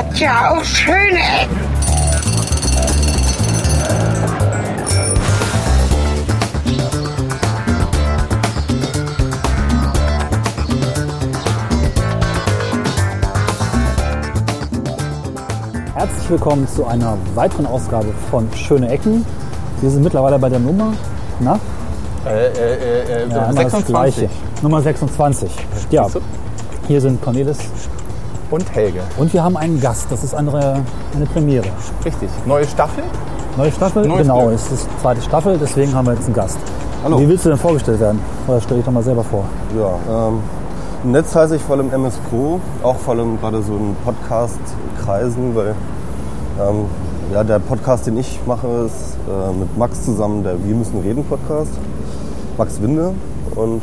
hat ja auch schöne Ecken. Herzlich willkommen zu einer weiteren Ausgabe von Schöne Ecken. Wir sind mittlerweile bei der Nummer, na? Äh, äh, äh, Ja, immer das 26. Gleiche. Nummer 26. Ja, hier sind Cornelis Und Helge. und wir haben einen Gast. Das ist eine, eine Premiere. Richtig. Neue Staffel? Neue Staffel? Neues genau, Glück. es ist die zweite Staffel, deswegen haben wir jetzt einen Gast. Hallo. Wie willst du denn vorgestellt werden? Oder stell dich doch mal selber vor. Ja, ähm, im Netz heiße ich vor allem MS Pro, auch vor allem gerade so in Podcast-Kreisen, weil ähm, ja, der Podcast, den ich mache, ist äh, mit Max zusammen der Wir müssen reden Podcast. Max Winde und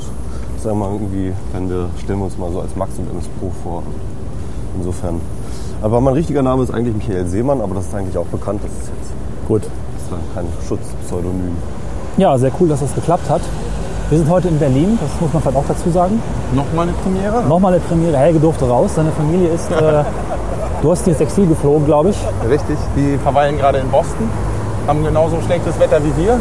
sagen wir mal irgendwie, wenn wir stellen wir uns mal so als Max und MS Pro vor. Insofern. Aber mein richtiger Name ist eigentlich Michael Seemann, aber das ist eigentlich auch bekannt. Das ist jetzt Gut. das ist ja kein Schutzpseudonym. Ja, sehr cool, dass das geklappt hat. Wir sind heute in Berlin, das muss man vielleicht auch dazu sagen. Nochmal eine Premiere? Nochmal eine Premiere. Helge durfte raus. Seine Familie ist, äh, du hast ins Exil geflogen, glaube ich. Richtig. Die verweilen gerade in Boston, haben genauso schlechtes Wetter wie wir.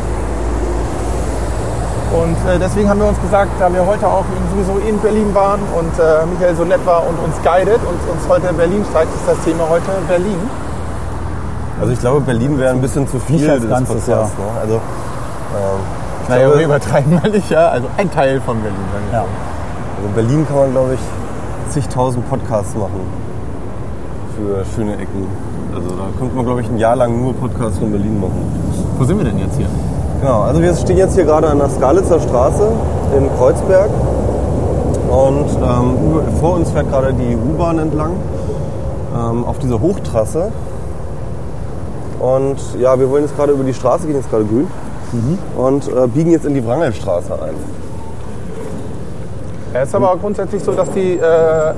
Und äh, deswegen haben wir uns gesagt, da wir heute auch sowieso in Berlin waren und äh, Michael so nett war und uns guidet und uns heute Berlin zeigt, ist das Thema heute Berlin. Also ich glaube, Berlin wäre ein bisschen zu viel als Ganzes, Podcasts, Ne? Also, ähm, Naja, glaube, wir übertreiben mal nicht, ja. Also ein Teil von Berlin. Ja. so. also Berlin kann man, glaube ich, zigtausend Podcasts machen für schöne Ecken. Also da könnte man, glaube ich, ein Jahr lang nur Podcasts von Berlin machen. Wo sind wir denn jetzt hier? Genau, also wir stehen jetzt hier gerade an der Skalitzer Straße in Kreuzberg. Und ähm, vor uns fährt gerade die U-Bahn entlang ähm, auf dieser Hochtrasse. Und ja, wir wollen jetzt gerade über die Straße gehen, jetzt gerade grün. Und äh, biegen jetzt in die Wrangelstraße ein. Ja, Es ist aber grundsätzlich so, dass die äh,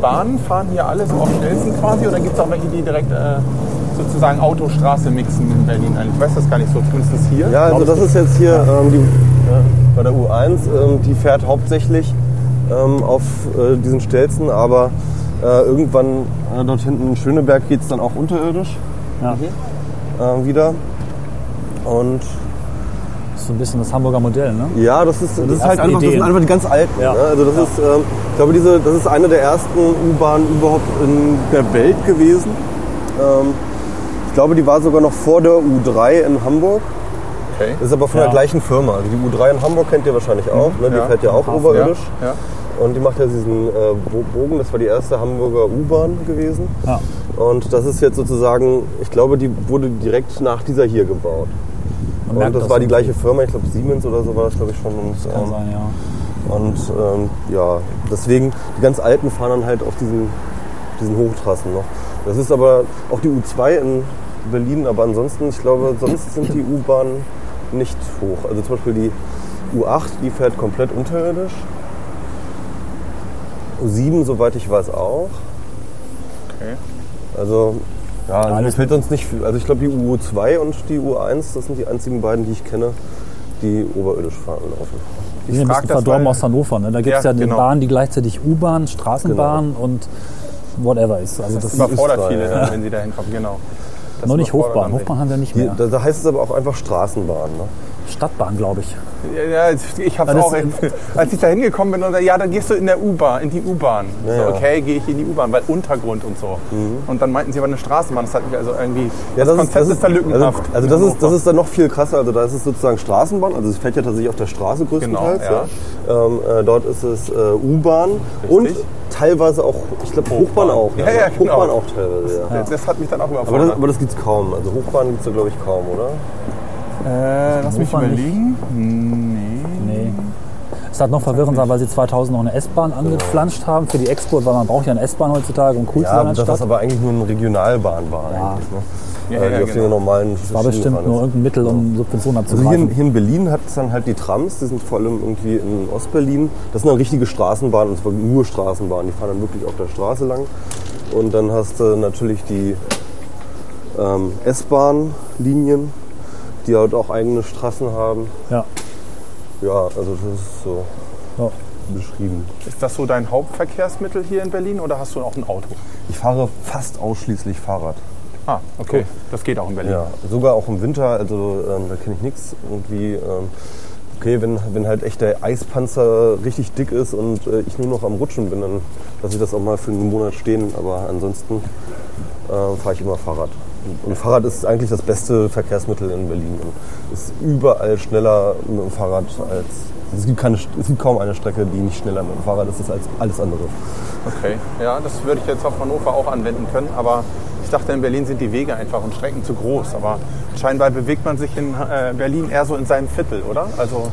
Bahnen fahren hier alles auf schnellsten quasi oder gibt es auch welche, die direkt äh, sozusagen Autostraße mixen in Berlin? Ich weiß das gar nicht so, zumindest hier. Ja, also das ist jetzt hier ähm, die, bei der U1, ähm, die fährt hauptsächlich ähm, auf äh, diesen Stelzen, aber äh, irgendwann äh, dort hinten in Schöneberg geht es dann auch unterirdisch Ja. äh, wieder. Und Das ist so ein bisschen das Hamburger Modell, ne? ja, das ist, das ist halt einfach, das sind einfach die ganz alten. Ja. Ne? Also das ist, ähm, ich glaube, diese, das ist eine der ersten U-Bahnen überhaupt in der Welt gewesen. Ähm, ich glaube, die war sogar noch vor der U3 in Hamburg. Okay. Das ist aber von Ja. der gleichen Firma. Also die U3 in Hamburg kennt ihr wahrscheinlich auch. Ne? Die Ja. fährt ja auch Hafen, oberirdisch. Ja. Und die macht ja diesen äh, Bo- Bogen. Das war die erste Hamburger U-Bahn gewesen. Und das ist jetzt sozusagen, ich glaube, die wurde direkt nach dieser hier gebaut. Man Und das, das war die gleiche Firma, ich glaube Siemens oder so war das, glaube ich, schon. Und, Kann ähm, sein, ja. und ähm, ja, deswegen, die ganz alten fahren dann halt auf diesen, diesen Hochtrassen noch. Das ist aber auch die U2 in Berlin, aber ansonsten, ich glaube, sonst sind die U-Bahnen nicht hoch. Also zum Beispiel die U8, die fährt komplett unterirdisch. U7, soweit ich weiß, auch. Okay. Also, ja, also Alles- fällt sonst nicht viel. Also ich glaube, die U2 und die U1, das sind die einzigen beiden, die ich kenne, die oberirdisch fahren laufen. Die sind ein bisschen verdorben aus Hannover. Ne? Da gibt es ja, Ja, die genau. Bahnen, die gleichzeitig U-Bahn, Straßenbahn und whatever ist. Also das, Das überfordert ist viele da, dann, wenn sie da hinkommen. Genau. Noch nicht Hochbahn. Hochbahn haben wir nicht Die, mehr. da, da heißt es aber auch einfach Straßenbahn. Ne? Stadtbahn, glaube ich. Ja, ja, ich habe Ja, das- auch, als ich da hingekommen bin, und da, ja, dann gehst du in der U-Bahn, in die U-Bahn. Ja, so, ja. okay, gehe ich in die U-Bahn, weil Untergrund und so. Und dann meinten sie aber eine Straßenbahn. Das hat mich also irgendwie. Ja, das, Konzept ist, da also, lückenhaft. also das, ist, das ist dann noch viel krasser. Also da ist es sozusagen Straßenbahn. Also es fährt ja tatsächlich auf der Straße größtenteils. Genau, ja. Ähm, äh, dort ist es äh, U-Bahn und teilweise auch, ich glaube Hochbahn auch. Ja, ja, genau. Hochbahn auch teilweise, ja. das, das hat mich dann auch Aber das, überfordert. aber das gibt es kaum. Also Hochbahn gibt es da glaube ich kaum, oder? Äh, lass mich Hochbahn nicht. überlegen. Nee. Nee. Es hat noch verwirrend sein, weil sie 2000 noch eine S-Bahn angepflanscht haben für die Expo, weil man braucht ja eine S-Bahn heutzutage, um cool zu Ja, sein als das Stadt. ist aber eigentlich nur eine Regionalbahn war Ja. eigentlich. Ne? Ja, äh, ja, die auf genau. den normalen war bestimmt nur irgendein Mittel, um Subventionen Also hier, in- abzugreifen. hier in Berlin hat es dann halt die Trams, die sind vor allem irgendwie in Ostberlin. Das sind dann richtige Straßenbahnen, und zwar nur Straßenbahnen. Die fahren dann wirklich auf der Straße lang. Und dann hast du natürlich die ähm, S-Bahn-Linien, die halt auch eigene Straßen haben. Ja. Ja, also das ist so Ja. beschrieben. Ist das so dein Hauptverkehrsmittel hier in Berlin oder hast du auch ein Auto? ich fahre fast ausschließlich Fahrrad. Ah, okay. Das geht auch in Berlin. Ja, sogar auch im Winter, also ähm, da kenne ich nichts. Irgendwie, ähm, okay, wenn, wenn halt echt der Eispanzer richtig dick ist und äh, ich nur noch am Rutschen bin, dann lasse ich das auch mal für einen Monat stehen. Aber ansonsten äh, fahre ich immer Fahrrad. Und, Fahrrad ist eigentlich das beste Verkehrsmittel in Berlin und ist überall schneller mit dem Fahrrad als. Es gibt, keine, es gibt kaum eine Strecke, die nicht schneller mit dem Fahrrad ist als alles andere. Okay. Ja, das würde ich jetzt auf Hannover auch anwenden können, aber ich dachte, in Berlin sind die Wege einfach und Strecken zu groß. Aber scheinbar bewegt man sich in äh, Berlin eher so in seinem Viertel, oder? Also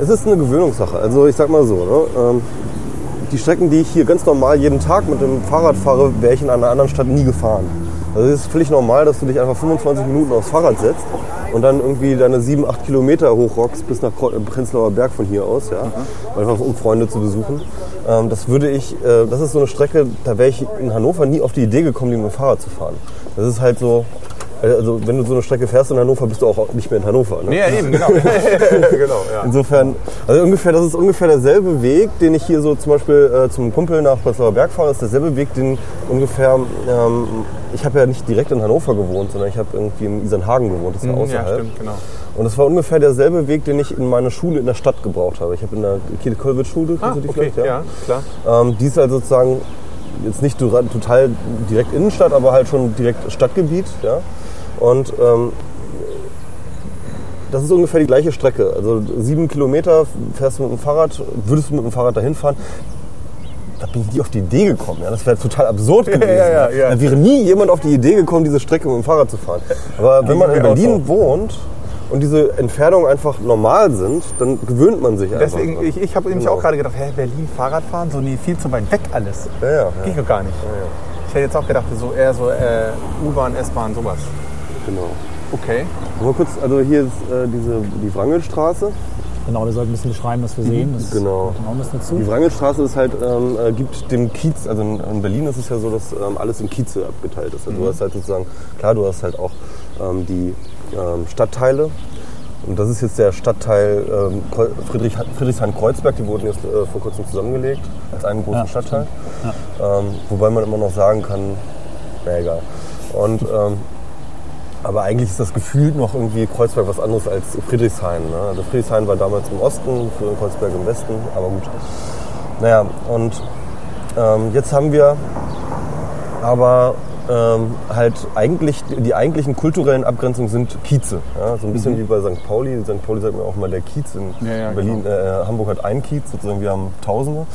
Es ist eine Gewöhnungssache. Also ich sag mal so, ne? ähm, die Strecken, die ich hier ganz normal jeden Tag mit dem Fahrrad fahre, wäre ich in einer anderen Stadt nie gefahren. Also es ist völlig normal, dass du dich einfach 25 Minuten aufs Fahrrad setzt und dann irgendwie deine 7, 8 Kilometer hochrockst bis nach Kreu- Prenzlauer Berg von hier aus, ja, einfach um Freunde zu besuchen. Ähm, das würde ich, äh, das ist so eine Strecke, da wäre ich in Hannover nie auf die Idee gekommen, die mit dem Fahrrad zu fahren. Das ist halt so, also wenn du so eine Strecke fährst in Hannover, bist du auch nicht mehr in Hannover. Ne? ja, eben, genau. genau, ja. Insofern, also ungefähr, das ist ungefähr derselbe Weg, den ich hier so zum Beispiel äh, zum Kumpel nach Prenzlauer Berg fahre, ist derselbe Weg, den ungefähr, ähm, ich habe ja nicht direkt in Hannover gewohnt, sondern ich habe irgendwie in Isernhagen gewohnt, das ist ja Mhm, außerhalb. Ja, stimmt, genau. Und es war ungefähr derselbe Weg, den ich in meine Schule in der Stadt gebraucht habe. Ich habe in der Kiel-Kolwitz-Schule, Ah, die okay, vielleicht? ja, klar. Ähm, die ist halt sozusagen jetzt nicht total direkt Innenstadt, aber halt schon direkt Stadtgebiet. Ja? Und ähm, das ist ungefähr die gleiche Strecke. Also sieben Kilometer fährst du mit dem Fahrrad, würdest du mit dem Fahrrad dahin fahren. Da bin ich nie auf die Idee gekommen. Ja? Das wäre total absurd gewesen. ja, ja, ja. Da wäre nie jemand auf die Idee gekommen, diese Strecke mit dem Fahrrad zu fahren. Aber wenn man in Berlin wohnt und diese Entfernungen einfach normal sind, dann gewöhnt man sich einfach. Deswegen, dran. ich, ich habe nämlich Genau. auch gerade gedacht, hä, Berlin Fahrradfahren, so nee, viel zu weit weg alles. Ja, ja, ja. Geht doch gar nicht. Ich hätte jetzt auch gedacht, so eher so äh, U-Bahn, S-Bahn, sowas. Genau. Okay. Mal kurz, also hier ist äh, diese, die Wrangelstraße. Genau, wir sollten ein bisschen beschreiben, was wir sehen. Das Genau. bisschen dazu. Die Wrangelstraße ist halt, ähm, äh, gibt dem Kiez, also in, in Berlin ist es ja so, dass ähm, alles in Kieze abgeteilt ist. Also du hast halt sozusagen, klar, du hast halt auch ähm, die ähm, Stadtteile. Und das ist jetzt der Stadtteil ähm, Friedrich, Friedrichshain-Kreuzberg, die wurden jetzt äh, vor kurzem zusammengelegt als einen großen Ja, Stadtteil. Ähm, wobei man immer noch sagen kann, na egal. Und aber eigentlich ist das gefühlt noch irgendwie Kreuzberg was anderes als Friedrichshain. Ne? Also Friedrichshain war damals im Osten, früher Kreuzberg im Westen, aber gut. Naja, und ähm, jetzt haben wir aber ähm, halt eigentlich, die eigentlichen kulturellen Abgrenzungen sind Kieze. Ja? So ein bisschen wie bei St. Pauli. St. Pauli sagt man auch mal der Kiez. In Ja, ja, Berlin, äh, Hamburg hat einen Kiez, sozusagen wir haben Tausende.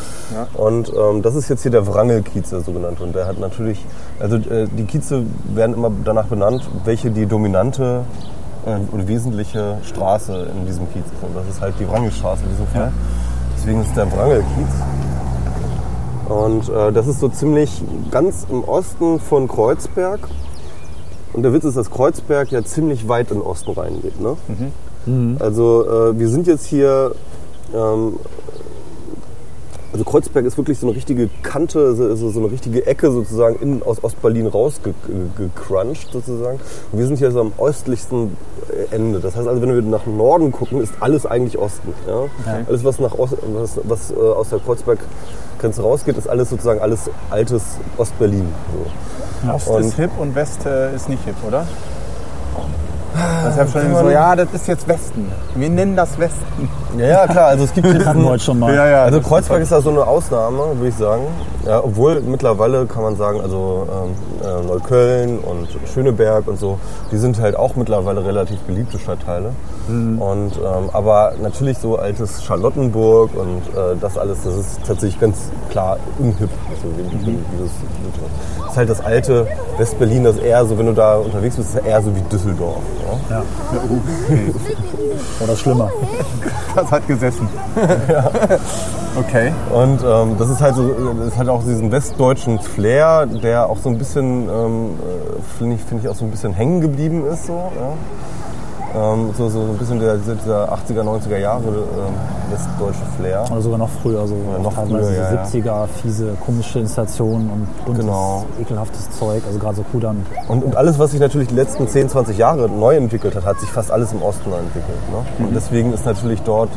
Und ähm, das ist jetzt hier der Wrangelkiez, der sogenannte. Und der hat natürlich, also äh, die Kieze werden immer danach benannt, welche die dominante äh, oder wesentliche Straße in diesem Kiez ist. Und das ist halt die Wrangelstraße in diesem Fall. Deswegen ist der Wrangelkiez. Und äh, das ist so ziemlich ganz im Osten von Kreuzberg. Und der Witz ist, dass Kreuzberg ja ziemlich weit in den Osten reingeht. Ne? Also äh, wir sind jetzt hier, ähm, also Kreuzberg ist wirklich so eine richtige Kante, so, so eine richtige Ecke sozusagen in, aus Ostberlin rausgecrunched sozusagen. Und wir sind hier so am östlichsten Ende. Das heißt also, wenn wir nach Norden gucken, ist alles eigentlich Osten. Ja? Alles, was, nach Ost, was, was äh, aus der Kreuzberg-Grenze rausgeht, ist alles sozusagen alles altes Ostberlin. So. Ost Und- ist hip und West äh, ist nicht hip, oder? Das ist ja kann schon man- so, ja, das ist jetzt Westen. Wir nennen das Westen. Ja, ja, klar. Also es gibt hier Hatten wir heute schon mal. Also Kreuzberg ist da so eine Ausnahme, würde ich sagen. Ja, obwohl mittlerweile kann man sagen, also ähm, äh, Neukölln und Schöneberg und so, die sind halt auch mittlerweile relativ beliebte Stadtteile. Und ähm, aber natürlich so altes Charlottenburg und äh, das alles, das ist tatsächlich ganz klar unhip. So wie, wie, wie das, das ist halt das alte Westberlin, das eher so, wenn du da unterwegs bist, ist eher so wie Düsseldorf. Ja? Oder schlimmer. Das hat gesessen. Okay. Und ähm, das ist halt so, das hat auch diesen westdeutschen Flair, der auch so ein bisschen, ähm, finde ich, finde ich auch so ein bisschen hängen geblieben ist. So, ja? Ähm, so, so ein bisschen der, dieser 80er, 90er Jahre ähm, westdeutsche Flair. Oder sogar noch früher, so noch teilweise früher, ja, ja. 70er, fiese, komische Installationen und buntes, Genau. ekelhaftes Zeug. Also gerade so Kudam. Und, und alles, was sich natürlich die letzten 10, 20 Jahre neu entwickelt hat, hat sich fast alles im Osten entwickelt. Ne? Und deswegen ist natürlich dort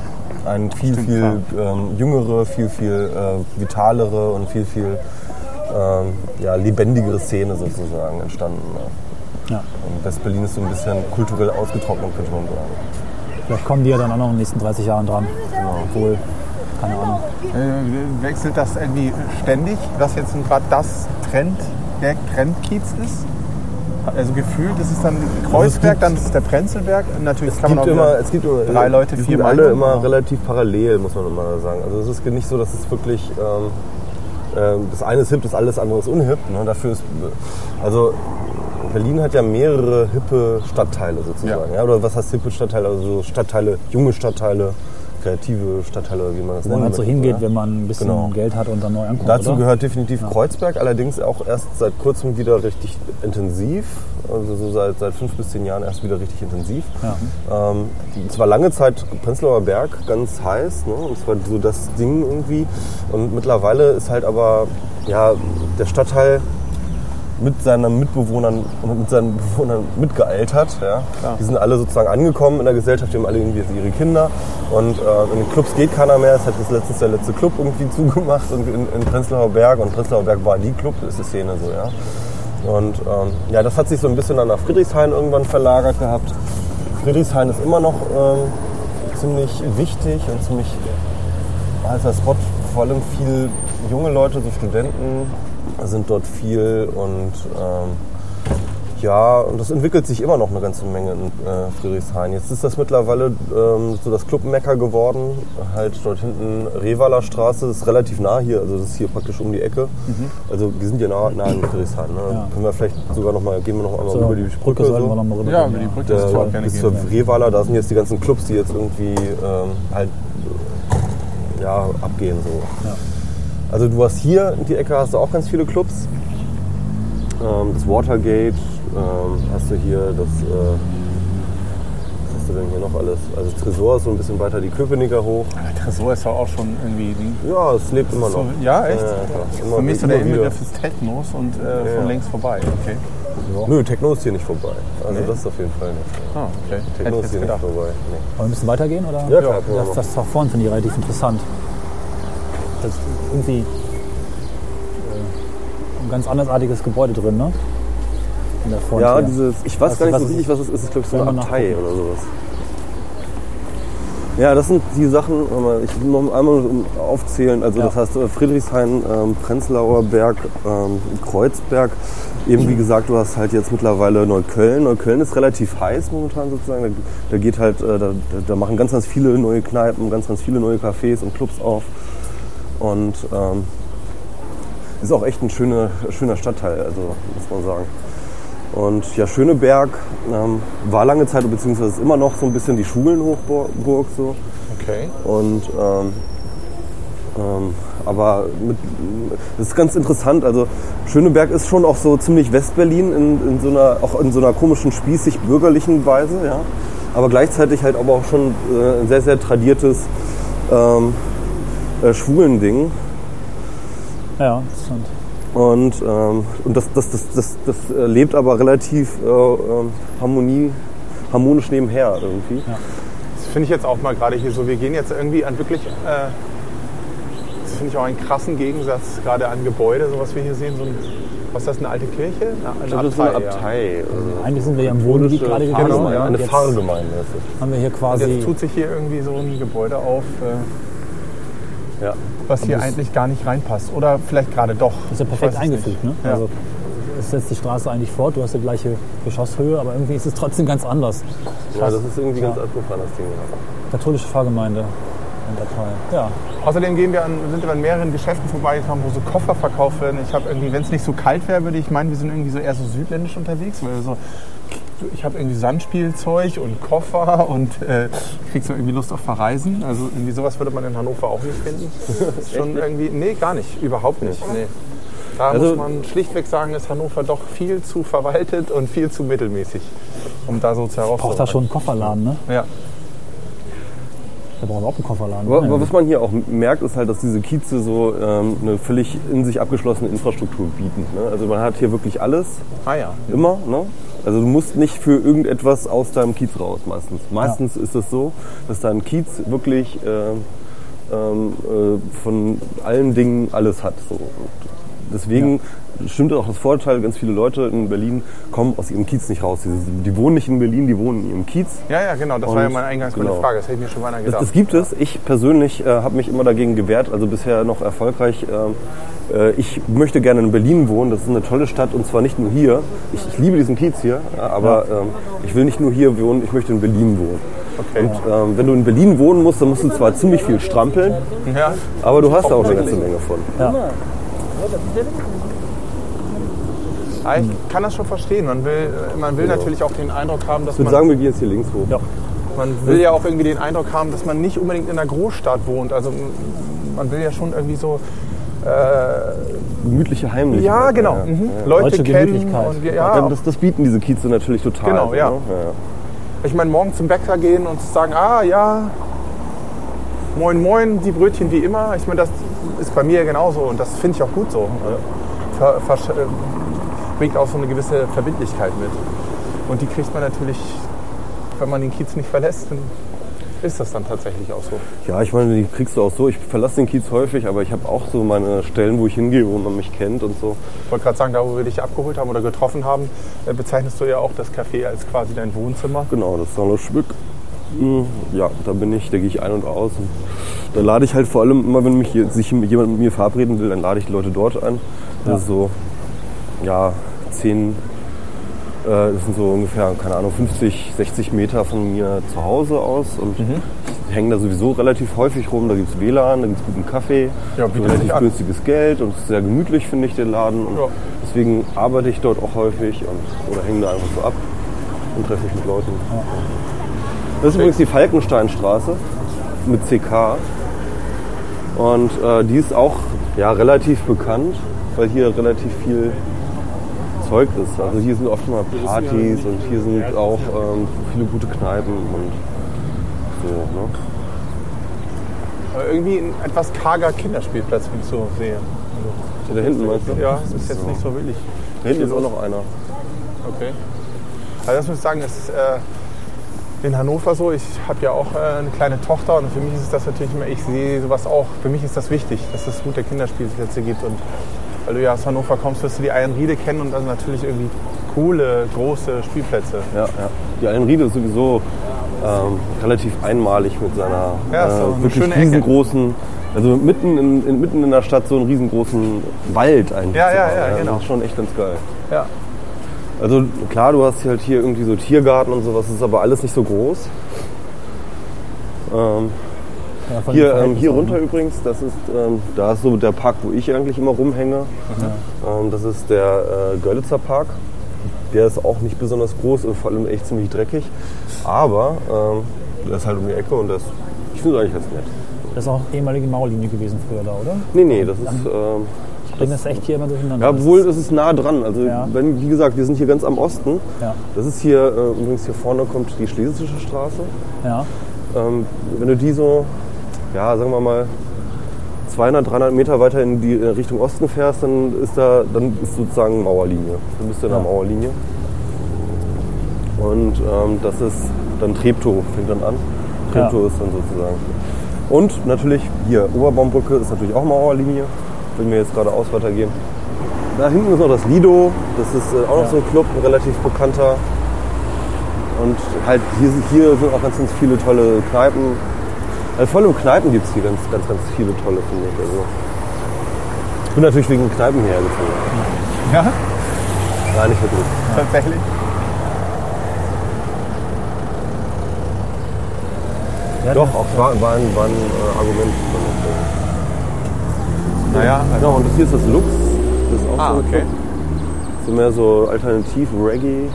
ein viel, viel ähm, jüngere, viel, viel äh, vitalere und viel, viel ähm, ja, lebendigere Szene sozusagen entstanden. Ne? West-Berlin ist so ein bisschen kulturell ausgetrocknet, könnte man sagen. Vielleicht kommen die ja dann auch noch in den nächsten 30 Jahren dran. Obwohl, keine Ahnung. Äh, wechselt das irgendwie ständig, was jetzt gerade das Trend, der Trendkiez ist? Also gefühlt ist es dann Kreuzberg, dann ist es der Prenzlberg. Natürlich Es kann man gibt, auch immer, es gibt drei Leute, die vier sind alle immer aber- relativ parallel, muss man immer sagen. Also es ist nicht so, dass es wirklich ähm, ähm, das eine ist hip, das alles andere ist unhip. Ne? Dafür ist also Berlin hat ja mehrere hippe Stadtteile sozusagen. Ja. Ja. Oder was heißt hippe Stadtteile? Also so Stadtteile, junge Stadtteile, kreative Stadtteile, wie man das Wo man halt so hingeht, oder? wenn man ein bisschen Genau. Geld hat und dann neu ankommt. Dazu oder? gehört definitiv Kreuzberg, allerdings auch erst seit kurzem wieder richtig intensiv. Also so seit, seit fünf bis zehn Jahren erst wieder richtig intensiv. Ja. Ähm, es war lange Zeit Prenzlauer Berg ganz heiß. Ne? Und es war so das Ding irgendwie. Und mittlerweile ist halt aber ja, der Stadtteil mit seinen Mitbewohnern und mit seinen Bewohnern mitgealtert. Ja. Die sind alle sozusagen angekommen in der Gesellschaft, die haben alle irgendwie ihre Kinder. Und äh, in den Clubs geht keiner mehr. Es hat jetzt letztens der letzte Club irgendwie zugemacht und in, in Prenzlauer Berg. Und Prenzlauer Berg war die Club, ist die Szene so, ja. Und ähm, ja, das hat sich so ein bisschen dann nach Friedrichshain irgendwann verlagert gehabt. Friedrichshain ist immer noch ähm, ziemlich wichtig und ziemlich heißer Spot. Vor allem viel junge Leute, so Studenten sind dort viel und ähm, ja, und das entwickelt sich immer noch eine ganze Menge in äh, Friedrichshain. Jetzt ist das mittlerweile ähm, so das Clubmecker geworden. Halt dort hinten Revaler Straße, das ist relativ nah hier, also das ist hier praktisch um die Ecke. Also wir sind hier nah, nah in Friedrichshain. Ne? Ja. Können wir vielleicht sogar noch mal, gehen wir noch einmal So, über die Brücke. sollten so. wir noch mal rüber Ja, über die Brücke ist Der, toll, gerne bis zur. Rehwaler, da sind jetzt die ganzen Clubs, die jetzt irgendwie ähm, halt ja, abgehen. So. Ja. Also du hast hier in die Ecke hast du auch ganz viele Clubs. Ähm, das Watergate ähm, hast du hier, das äh, was hast du denn hier noch alles? Also das Tresor ist so ein bisschen weiter die Köpenicker hoch. Der Tresor ist doch auch schon irgendwie. Ja, es lebt immer So, noch. ja, echt? klar. Immer- Für mich so immer der wieder. Inbegriff des Technos und äh, Ja. von längst vorbei. Okay. Nö, Techno ist hier nicht vorbei. Also Nee? das ist auf jeden Fall nicht. Ah, okay. Techno ist hier nicht gedacht. vorbei. Nee. Wollen wir ein bisschen weitergehen? Oder? Ja, klar, wir Das, das da vorne finde ich relativ interessant. Das ist irgendwie äh, ein ganz andersartiges Gebäude drin, ne? In der Front Ja, hier. dieses, ich weiß Weißt gar nicht so es richtig, was es ist. Es ist, glaube ich, so Wollen eine Abtei oder sowas. Ja, das sind die Sachen, ich will noch einmal aufzählen. Also Ja. das heißt äh, Friedrichshain, ähm, Prenzlauer Berg, ähm, Kreuzberg. Eben wie gesagt, du hast halt jetzt mittlerweile Neukölln. Neukölln ist relativ heiß momentan sozusagen. Da, da geht halt, äh, da, da machen ganz, ganz viele neue Kneipen, ganz, ganz viele neue Cafés und Clubs auf. Und ähm, ist auch echt ein schöner, schöner Stadtteil, also muss man sagen. Und ja, Schöneberg ähm, war lange Zeit, beziehungsweise ist immer noch so ein bisschen die Schulenhochburg so. Okay. Und ähm, ähm, aber mit, das ist ganz interessant. Also Schöneberg ist schon auch so ziemlich Westberlin in, in so einer auch in so einer komischen spießig bürgerlichen Weise, ja. Aber gleichzeitig halt aber auch schon äh, ein sehr sehr tradiertes ähm, äh, Schwulending. Ja, interessant. Und, ähm, und das, das, das, das, das äh, lebt aber relativ äh, ähm, Harmonie, harmonisch nebenher irgendwie. Das finde ich jetzt auch mal gerade hier so. Wir gehen jetzt irgendwie an wirklich. Äh, das finde ich auch einen krassen Gegensatz gerade an Gebäude, so was wir hier sehen. So ein, was ist das, eine alte Kirche? Eine, das ist eine ja. Abtei. Also Eigentlich sind wir ja im Wohngebiet gerade Genau, gewesen. ja. und eine Pfarrgemeinde ist es. haben wir hier Und quasi. jetzt tut sich hier irgendwie so ein Gebäude auf, äh, Ja. was hier eigentlich gar nicht reinpasst. Oder vielleicht gerade doch. ist ja perfekt eingefügt, ne? Ja. Also es setzt die Straße eigentlich fort, du hast die gleiche Geschosshöhe, aber irgendwie ist es trotzdem ganz anders. ja, das ist irgendwie ganz abgefahren, das Ding. Katholische Pfarrgemeinde. Ja, Außerdem gehen wir an, sind wir an mehreren Geschäften vorbeigekommen, wo so Koffer verkauft werden. Ich habe irgendwie, wenn es nicht so kalt wäre, würde ich meinen, wir sind irgendwie so eher so südländisch unterwegs, weil wir so ich habe irgendwie Sandspielzeug und Koffer und äh, krieg so irgendwie Lust auf Verreisen. Also irgendwie sowas würde man in Hannover auch nicht finden. Das ist schon irgendwie, nee, gar nicht, überhaupt nicht. Nee. Da Also- muss man schlichtweg sagen, ist Hannover doch viel zu verwaltet und viel zu mittelmäßig, um da so zu braucht da herauszufinden. schon einen Kofferladen, ne? Ja. Da brauchen wir auch einen Kofferladen. Aber, Ja, aber was man hier auch merkt, ist halt, dass diese Kieze so ähm, eine völlig in sich abgeschlossene Infrastruktur bieten. Ne? Also man hat hier wirklich alles, Ah ja. immer. Ne? Also du musst nicht für irgendetwas aus deinem Kiez raus meistens. Meistens ist es so, dass dein Kiez wirklich ähm, ähm, äh, von allen Dingen alles hat. So. Und deswegen stimmt auch das Vorteil, ganz viele Leute in Berlin kommen aus ihrem Kiez nicht raus. Die, die wohnen nicht in Berlin, die wohnen in ihrem Kiez. Ja, ja, genau. Das war ja Und- meine eingangs meine genau. Frage. Das hätte ich mir schon Das, gedacht. das gibt es. Ich persönlich äh, habe mich immer dagegen gewehrt, also bisher noch erfolgreich. ähm, äh, ich möchte gerne in Berlin wohnen. Das ist eine tolle Stadt und zwar nicht nur hier. Ich, ich liebe diesen Kiez hier, ja, aber ähm, ich will nicht nur hier wohnen, ich möchte in Berlin wohnen. Okay. Und ähm, wenn du in Berlin wohnen musst, dann musst du zwar ziemlich viel strampeln, ja. aber du hast da auch eine ganze Menge von. Ja. Ja, ich kann das schon verstehen. Man will, man will natürlich auch den Eindruck haben, dass Ich würde man, sagen, wir gehen jetzt hier links hoch. Ja. man will ja auch irgendwie den Eindruck haben, dass man nicht unbedingt in einer Großstadt wohnt. Also man will ja schon irgendwie so Gemütliche Heimlichkeit. ja genau Ja, mhm. ja. Leute Deutsche kennen und wir, Ja, ja, das, das bieten diese Kieze natürlich total. Genau, ja. Ne? ich meine morgen zum Bäcker gehen und sagen, ah ja, moin moin, die Brötchen wie immer. Ich meine das ist bei mir genauso und das finde ich auch gut so. Ver, ver, äh, bringt auch so eine gewisse Verbindlichkeit mit und die kriegt man natürlich, wenn man den Kiez nicht verlässt, dann ist das dann tatsächlich auch so. Ja, ich meine, die kriegst du auch so. Ich verlasse den Kiez häufig, aber ich habe auch so meine Stellen, wo ich hingehe, wo man mich kennt und so. Ich wollte gerade sagen, da wo wir dich abgeholt haben oder getroffen haben, äh, bezeichnest du ja auch das Café als quasi dein Wohnzimmer. Genau, das Salon Schmück. Hm, Ja, da bin ich, da gehe ich ein und aus. Und da lade ich halt vor allem immer, wenn mich sich jemand mit mir verabreden will, dann lade ich die Leute dort ein. Das ist so, ja, zehn, äh, das sind so ungefähr, keine Ahnung, 50, 60 Meter von mir zu Hause aus. Und ich hänge da sowieso relativ häufig rum. Da gibt es WLAN, da gibt es guten Kaffee, Ja, relativ günstiges Geld und es ist sehr gemütlich, finde ich, den Laden. Und Ja. deswegen arbeite ich dort auch häufig und, oder hänge da einfach so ab und treffe mich mit Leuten. Das ist übrigens die Falkensteinstraße mit CK. Und äh, die ist auch ja, relativ bekannt, weil hier relativ viel Zeug ist. Also hier sind oft mal Partys und hier sind auch ähm, viele gute Kneipen und so. Ne? Aber irgendwie ein etwas karger Kinderspielplatz, wie ich so sehe. Hier da hinten meinst du? Ja, es ist jetzt nicht so wirklich. Da hinten ist auch noch einer. Okay. Also das muss ich sagen, es ist äh, in Hannover so. Ich habe ja auch äh, eine kleine Tochter und für mich ist das natürlich immer, ich sehe sowas auch, für mich ist das wichtig, dass es gute Kinderspielplätze gibt. Und weil du ja aus Hannover kommst, wirst du die Eilenriede kennen und dann natürlich irgendwie coole, große Spielplätze. Ja, ja. Die Eilenriede ist sowieso ähm, relativ einmalig mit seiner Ja, äh, wirklich riesengroßen, also mitten in, in, mitten in der Stadt so einen riesengroßen Wald eigentlich. Ja, ja, bauen. ja, genau. Das ist schon echt ganz geil. Ja. Also klar, du hast halt hier irgendwie so Tiergarten und sowas, ist aber alles nicht so groß. Ähm, Ja, hier, ähm, hier runter ne? übrigens, das ist, ähm, da ist so der Park, wo ich eigentlich immer rumhänge. Ähm, das ist der äh, Görlitzer Park. Der ist auch nicht besonders groß und vor allem echt ziemlich dreckig. Aber ähm, der ist halt um die Ecke und das, ich finde es eigentlich ganz nett. Das ist auch ehemalige Mauerlinie gewesen früher da, oder? Nee, nee, das ist. Bringe das echt hier immer durcheinander. ja, obwohl, das ist nah dran. Also, Ja. wenn, wie gesagt, wir sind hier ganz am Osten. Ja. Das ist hier, äh, übrigens hier vorne kommt die Schlesische Straße. Ja. Ähm, wenn du die so, ja, sagen wir mal, 200, 300 Meter weiter in die äh, Richtung Osten fährst, dann ist da, dann ist sozusagen Mauerlinie. Dann bist du in der Ja. Mauerlinie. Und ähm, das ist dann Treptow, fängt dann an. Treptow Ja. ist dann sozusagen. Und natürlich hier, Oberbaumbrücke ist natürlich auch Mauerlinie, wenn wir jetzt geradeaus weitergehen. Da hinten ist noch das Lido, das ist äh, auch noch Ja. so ein Club, ein relativ bekannter. Und halt hier, hier sind auch ganz, ganz viele tolle Kneipen. Also vor allem Kneipen gibt es hier ganz, ganz, ganz viele tolle, finde ich. Also ich bin natürlich wegen Kneipen hierher gefahren. Ja, Nein, nicht wirklich. tatsächlich. Hatten Doch, ja- auch war, war ein, war ein äh, Argument. Naja, Ja, und hier ist das Lux. Das ist auch ah, so, okay. So mehr so alternativ Reggae.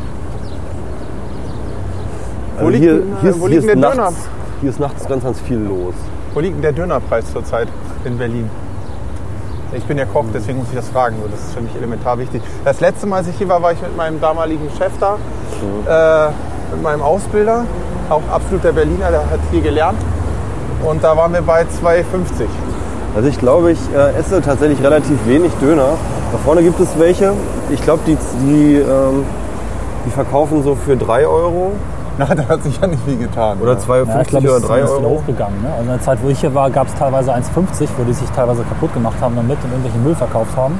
Wo liegt hier, äh, hier, ist, wo hier, liegt ist denn der Döner? nachts, hier ist nachts ganz, ganz viel los. Wo liegt denn der Dönerpreis zurzeit in Berlin? Ich bin ja Koch, deswegen muss ich das fragen. So, Das ist für mich elementar wichtig. Das letzte Mal, als ich hier war, war ich mit meinem damaligen Chef da, äh, mit meinem Ausbilder, auch absoluter Berliner, der hat hier gelernt. Und da waren wir bei 2,50. Also ich glaube, ich äh, esse tatsächlich relativ wenig Döner. Da vorne gibt es welche. Ich glaube, die, die, ähm, die verkaufen so für 3 Euro. Na, da hat sich ja nicht viel getan. Oder ja. 2,50 Ja, ich glaube, oder es ist 3 zumindest wieder Euro. hochgegangen. Ne? Also in der Zeit, wo ich hier war, gab es teilweise 1,50, wo die sich teilweise kaputt gemacht haben damit und irgendwelchen Müll verkauft haben.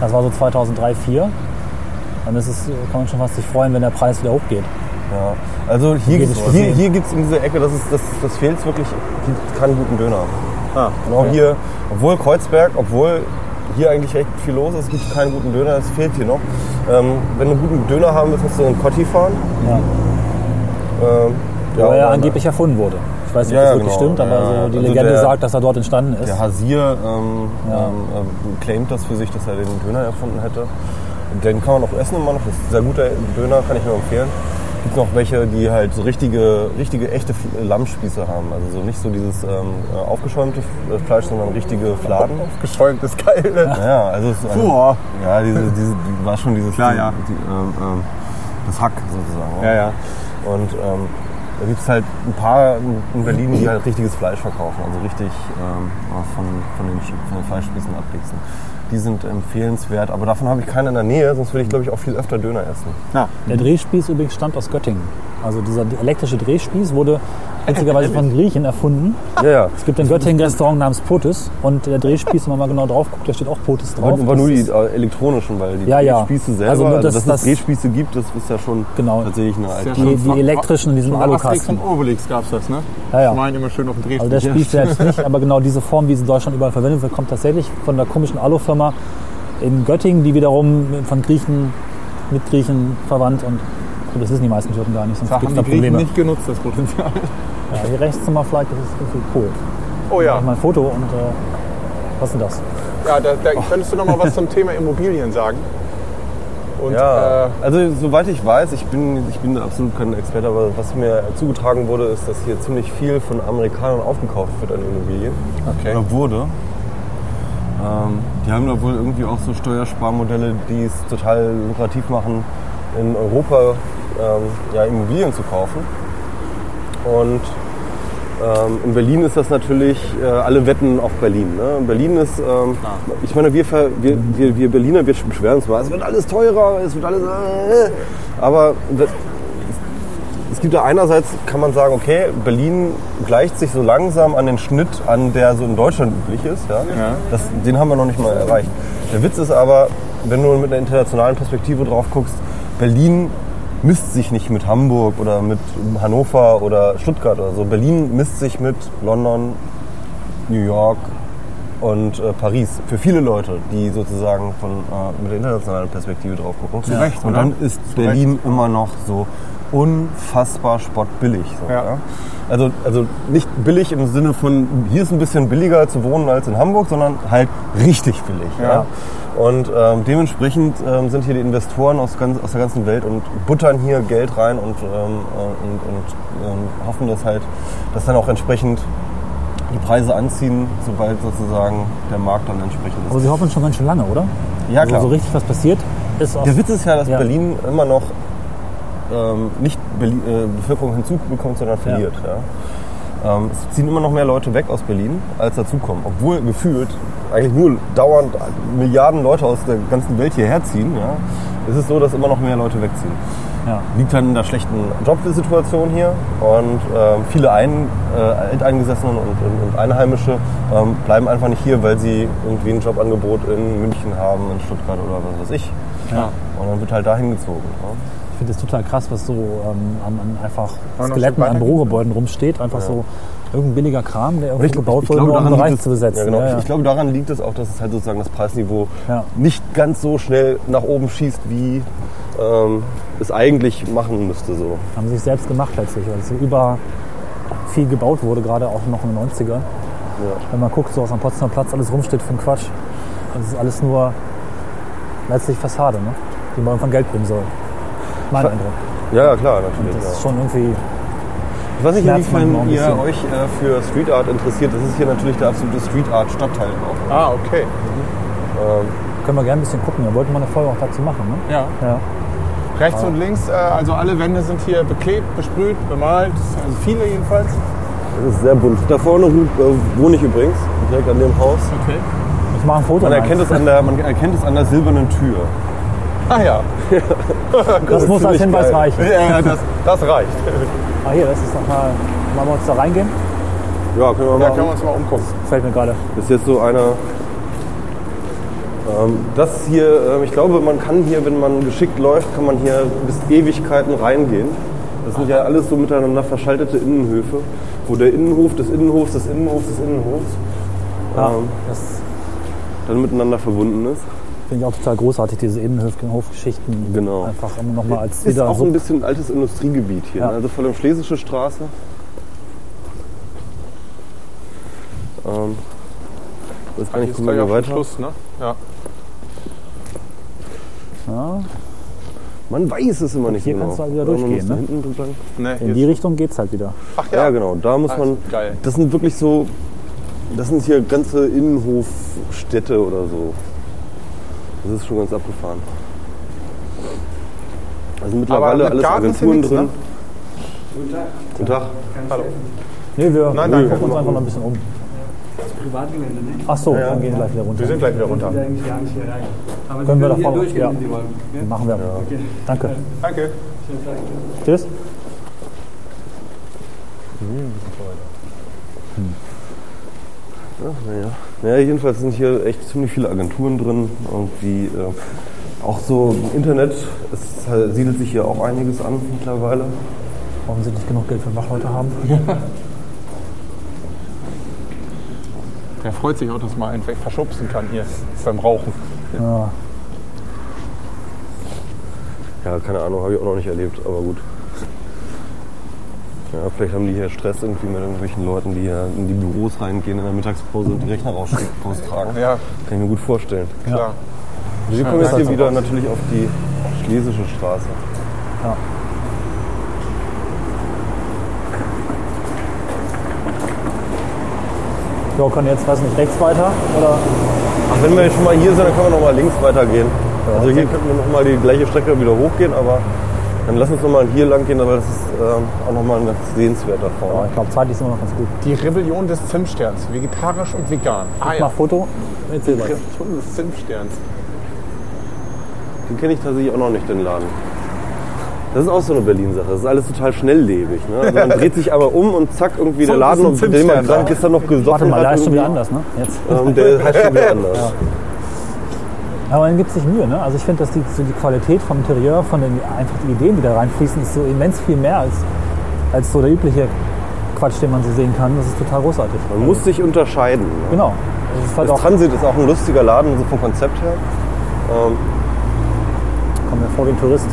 Das war so 2003, 2004. Dann ist es, kann man schon fast sich freuen, wenn der Preis wieder hochgeht. Ja. Also hier, gibt's- hier, Mal. hier gibt es in dieser Ecke, das, ist, das, das fehlt wirklich, gibt keinen guten Döner. Ah, Und auch hier, obwohl Kreuzberg, obwohl hier eigentlich recht viel los ist, gibt es keinen guten Döner, es fehlt hier noch. Ähm, wenn du einen guten Döner haben willst, musst du in Kotti fahren. Ja. Ähm, Wo er ja angeblich erfunden wurde. Ich weiß nicht, Ja, ob das ja, wirklich genau. stimmt, aber Ja, so die also Legende der- sagt, dass er dort entstanden ist. Der Hasier ähm, Ja. ähm, ähm, claimt das für sich, dass er den Döner erfunden hätte. Den kann man auch essen immer noch. Das ist ein sehr guter Döner, kann ich nur empfehlen. Es gibt noch welche, die halt so richtige, richtige echte Lammspieße haben. Also so nicht so dieses ähm, äh, aufgeschäumte F- Fleisch, sondern richtige Fladen. Geschäumt ist geil. Ne? Ja, also, es- Puh. ja, diese, diese, die war schon dieses Klar, die, ja. Die, ähm, ähm, das Hack sozusagen. Ja, ja. Und ähm, da gibt es halt ein paar in Berlin, die halt richtiges Fleisch verkaufen, also richtig ähm, von, von, den, von den Fleischspießen abwichsen. Die sind empfehlenswert, aber davon habe ich keine in der Nähe, sonst würde ich glaube ich auch viel öfter Döner essen. Na, Der Drehspieß übrigens stammt aus Göttingen. Also dieser elektrische Drehspieß wurde witzigerweise von Griechen erfunden. Ja, ja. Es gibt in Göttingen ein Restaurant namens Potis und der Drehspieß, wenn man mal genau drauf guckt, da steht auch Potis drauf. Aber, nur die äh, elektronischen, weil die Ja, ja. Drehspieße selber, Also also, nur das- dass das- es Drehspieße gibt, das ist ja schon Genau. tatsächlich eine alte. Die, die elektrischen in diesem Von Alukasten. und Obelix gab es das, ne? Ja, ja. Ich meine immer schön auf dem Dreh. Also der Spieß selbst nicht, aber genau diese Form, wie sie in Deutschland überall verwendet wird, kommt tatsächlich von der komischen Alufirma in Göttingen, die wiederum von Griechen, mit Griechen verwandt und und das wissen die meisten Türken gar nicht, sonst Da gibt haben es die da Probleme. nicht genutzt, das Potenzial. Ja, hier rechts zum Flight, das ist irgendwie cool. Oh Ich ja. mach mal ein Foto und äh, was ist denn das? Ja, da, da könntest du noch mal was zum Thema Immobilien sagen? Und, Ja, äh, also soweit ich weiß, ich bin, ich bin absolut kein Experte, aber was mir zugetragen wurde, ist, dass hier ziemlich viel von Amerikanern aufgekauft wird an Immobilien. Okay. Oder wurde. Ähm, die haben da wohl irgendwie auch so Steuersparmodelle, die es total lukrativ machen, in Europa ähm, ja, Immobilien zu kaufen. Und ähm, in Berlin ist das natürlich, äh, alle wetten auf Berlin. Ne? Berlin ist, ähm, ich meine, wir, wir, wir, wir Berliner, wir beschweren uns mal, es wird alles teurer, es wird alles, äh, aber das, es gibt ja einerseits, kann man sagen, okay, Berlin gleicht sich so langsam an den Schnitt an, der so in Deutschland üblich ist. Ja? Ja. Das, den haben wir noch nicht mal erreicht. Der Witz ist aber, wenn du mit einer internationalen Perspektive drauf guckst, Berlin misst sich nicht mit Hamburg oder mit Hannover oder Stuttgart oder so. Berlin misst sich mit London, New York und äh, Paris. Für viele Leute, die sozusagen von, äh, mit der internationalen Perspektive drauf gucken. Zu Recht, und oder? dann ist Berlin immer noch so unfassbar spottbillig. So, Ja. ja. Also, also nicht billig im Sinne von, hier ist ein bisschen billiger zu wohnen als in Hamburg, sondern halt richtig billig. Ja. Ja. Und ähm, dementsprechend ähm, sind hier die Investoren aus, ganz, aus der ganzen Welt und buttern hier Geld rein und, ähm, äh, und, und ähm, hoffen, dass halt, dass dann auch entsprechend die Preise anziehen, sobald sozusagen der Markt dann entsprechend Aber ist. sie hoffen schon ganz schön lange, oder? Ja, also klar. so richtig was passiert ist Der Witz ist ja, dass Ja. Berlin immer noch ähm, nicht Berlin, äh, Bevölkerung hinzubekommt, sondern verliert. Ja. Ähm, es ziehen immer noch mehr Leute weg aus Berlin, als dazukommen. Obwohl gefühlt eigentlich nur dauernd Milliarden Leute aus der ganzen Welt hierher ziehen. Ja. Es ist so, dass immer noch mehr Leute wegziehen. ja. Liegt dann in der schlechten Jobsituation hier und ähm, viele Ein, äh, Alteingesessenen und, und, und Einheimische ähm, bleiben einfach nicht hier, weil sie irgendwie ein Jobangebot in München haben, in Stuttgart oder was weiß ich. Ja. Und dann wird halt dahin gezogen. Ne? Ich finde das total krass, was so ähm, an, an einfach Skeletten an Bürogebäuden rumsteht. Einfach so irgendein billiger Kram, der irgendwie ich- gebaut ich wurde, um einen Bereich es- zu besetzen. Ja, genau. Ja, ja. Ich, ich glaube, daran liegt es auch, dass es halt sozusagen das Preisniveau Ja. nicht ganz so schnell nach oben schießt, wie ähm, es eigentlich machen müsste. So. haben sich selbst gemacht letztlich, weil es so über viel gebaut wurde, gerade auch noch in den 90ern. Wenn man guckt, so was am Potsdamer Platz alles rumsteht für den Quatsch. Das ist alles nur letztlich Fassade, ne? die mal irgendwann Geld bringen soll. Mein Eindruck. Ja, ja, klar, natürlich. Das ja. ist schon irgendwie, Ich weiß nicht, inwiefern ihr bisschen. euch äh, für Street Art interessiert. Das ist hier natürlich der absolute Street Art Stadtteil auch. ah, okay. Ähm, können wir gerne ein bisschen gucken. Wir wollten mal eine Folge auch dazu machen. Ne? Ja. Ja. Rechts und links, äh, also alle Wände sind hier beklebt, besprüht, bemalt. Also viele jedenfalls. das ist sehr bunt. Da vorne äh, wohne ich übrigens, direkt an dem Haus. Okay. Ich mache ein Foto. Man erkennt, es an der, man erkennt es an der silbernen Tür. Ah ja. Das muss als Hinweis geil. reichen. Ja, ja, das, das reicht. Ah, hier, das ist nochmal. Wollen wir uns da reingehen? Ja, können wir machen. können wir uns mal umgucken. Fällt mir gerade. Das ist jetzt so eine. Ähm, das hier, ähm, ich glaube, man kann hier, wenn man geschickt läuft, kann man hier bis Ewigkeiten reingehen. Das sind ja alles so miteinander verschaltete Innenhöfe, wo der Innenhof des Innenhofs des Innenhofs des Innenhofs Ja, ähm, das dann miteinander verbunden ist. Finde ich auch total großartig, diese Innenhofgeschichten. Genau. Einfach immer nochmal als Ist wieder auch so. ein bisschen ein altes Industriegebiet hier, Ja. ne? also vor allem Schlesische Straße. Ähm, das kann ich Ist gucken, gleich wir weiter. Schluss, ne? Ja. Ja, Man weiß es immer nicht hier genau. kannst du halt wieder man durchgehen, ne? hinten entlang. Ne, in hier die ist- Richtung geht's halt wieder. Ach Ja, ja. genau. Da muss Das man. ist geil. Das sind wirklich so. Das sind hier ganze Innenhofstädte oder so. Das ist schon ganz abgefahren. Also mittlerweile mit alles Garten ist Agenturen nichts, drin. ne? Guten Tag. Hallo. Nee, wir Nein, wir danke. gucken uns einfach noch ein bisschen um. Privatgelände, ne? Ach so, dann gehen wir gleich wieder runter. Wir sind gleich wieder runter. Wir eigentlich gar nicht hier rein. Aber Können wir hier durchgehen, ja. wenn Sie wollen. Ja? Machen wir. Danke. Danke. Tschüss. Ja, naja. naja, jedenfalls sind hier echt ziemlich viele Agenturen drin. Irgendwie äh, auch so im Internet. Es halt, siedelt sich hier auch einiges an mittlerweile. Warum sie nicht genug Geld für Wachleute haben? Der freut sich auch, dass man einen verschubsen kann hier beim Rauchen. Ja. Ja, keine Ahnung, habe ich auch noch nicht erlebt, aber gut. Ja, vielleicht haben die hier Stress irgendwie mit irgendwelchen Leuten, die hier in die Büros reingehen in der Mittagspause und die Rechner raus- raustragen. Ja, Kann ich mir gut vorstellen. klar. Wir kommen jetzt hier wieder raus. natürlich auf die Schlesische Straße. ja. Ja, können jetzt, weiß nicht, rechts weiter? Oder? Ach, wenn wir schon mal hier sind, dann können wir noch mal links weitergehen. also hier könnten wir noch mal die gleiche Strecke wieder hochgehen, aber dann lass uns noch mal hier lang gehen, weil das ist ähm, auch noch mal ein sehenswerter Ja, Vorne. ich glaube, zeitlich sind wir noch ganz gut. Die Rebellion des Zimtsterns, vegetarisch und vegan. Ah Mach Foto. Erzähl was. Rebellion des Zimtsterns. Den kenne ich tatsächlich auch noch nicht, den Laden. Das ist auch so eine Berlin-Sache. Das ist alles total schnelllebig. Ne? Also man dreht sich aber um und zack, irgendwie So, der Laden, ist um den man gerade gestern noch gesoffen Warte mal, hat. da ist schon wieder anders, ne? Jetzt. Ähm, der heißt schon wieder anders. Aber man gibt sich Mühe, ne? Also ich finde, dass die, so die Qualität vom Interieur, von den einfach die Ideen, die da reinfließen, ist so immens viel mehr als, als so der übliche Quatsch, den man so sehen kann. Das ist total großartig. Man muss sich unterscheiden. Ne? Genau. Das ist halt Das Transit ist auch ein lustiger Laden, so vom Konzept her. Ähm, kommt mir vor wie ein Tourist.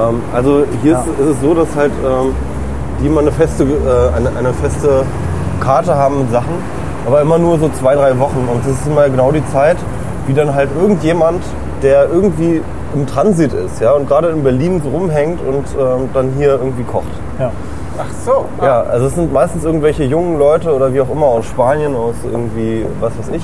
Ähm, also hier Ja. ist, ist es so, dass halt ähm, die immer eine feste, äh, eine, eine feste Karte haben mit Sachen, aber immer nur so zwei, drei Wochen. Und das ist immer genau die Zeit, wie dann halt irgendjemand, der irgendwie im Transit ist, ja, und gerade in Berlin so rumhängt und ähm, dann hier irgendwie kocht. Ja. Ach so. Ja, also es sind meistens irgendwelche jungen Leute oder wie auch immer aus Spanien, aus irgendwie, was weiß ich,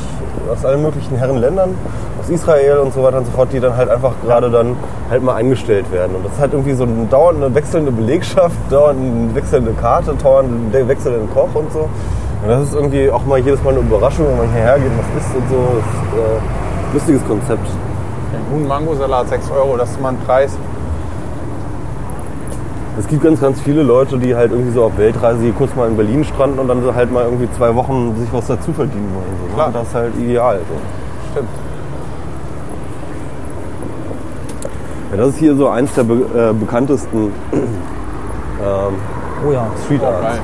aus allen möglichen Herrenländern, aus Israel und so weiter und so fort, die dann halt einfach gerade dann halt mal eingestellt werden. Und das ist halt irgendwie so eine dauernde wechselnde Belegschaft, dauernd eine wechselnde Karte, dauernd einen wechselnden Koch und so. Und das ist irgendwie auch mal jedes Mal eine Überraschung, wenn man hierher geht und was isst und so. Das ist äh, lustiges Konzept. Huhn Mango Salat 6 Euro, das ist mal ein Preis. Es gibt ganz, ganz viele Leute, die halt irgendwie so auf Weltreise hier kurz mal in Berlin stranden und dann halt mal irgendwie zwei Wochen sich was dazu verdienen wollen. So, ne? Klar. Und Das ist halt ideal. So. Stimmt. Ja, das ist hier so eins der be äh, bekanntesten ähm, Oh ja. Street Oh, Arts. geil.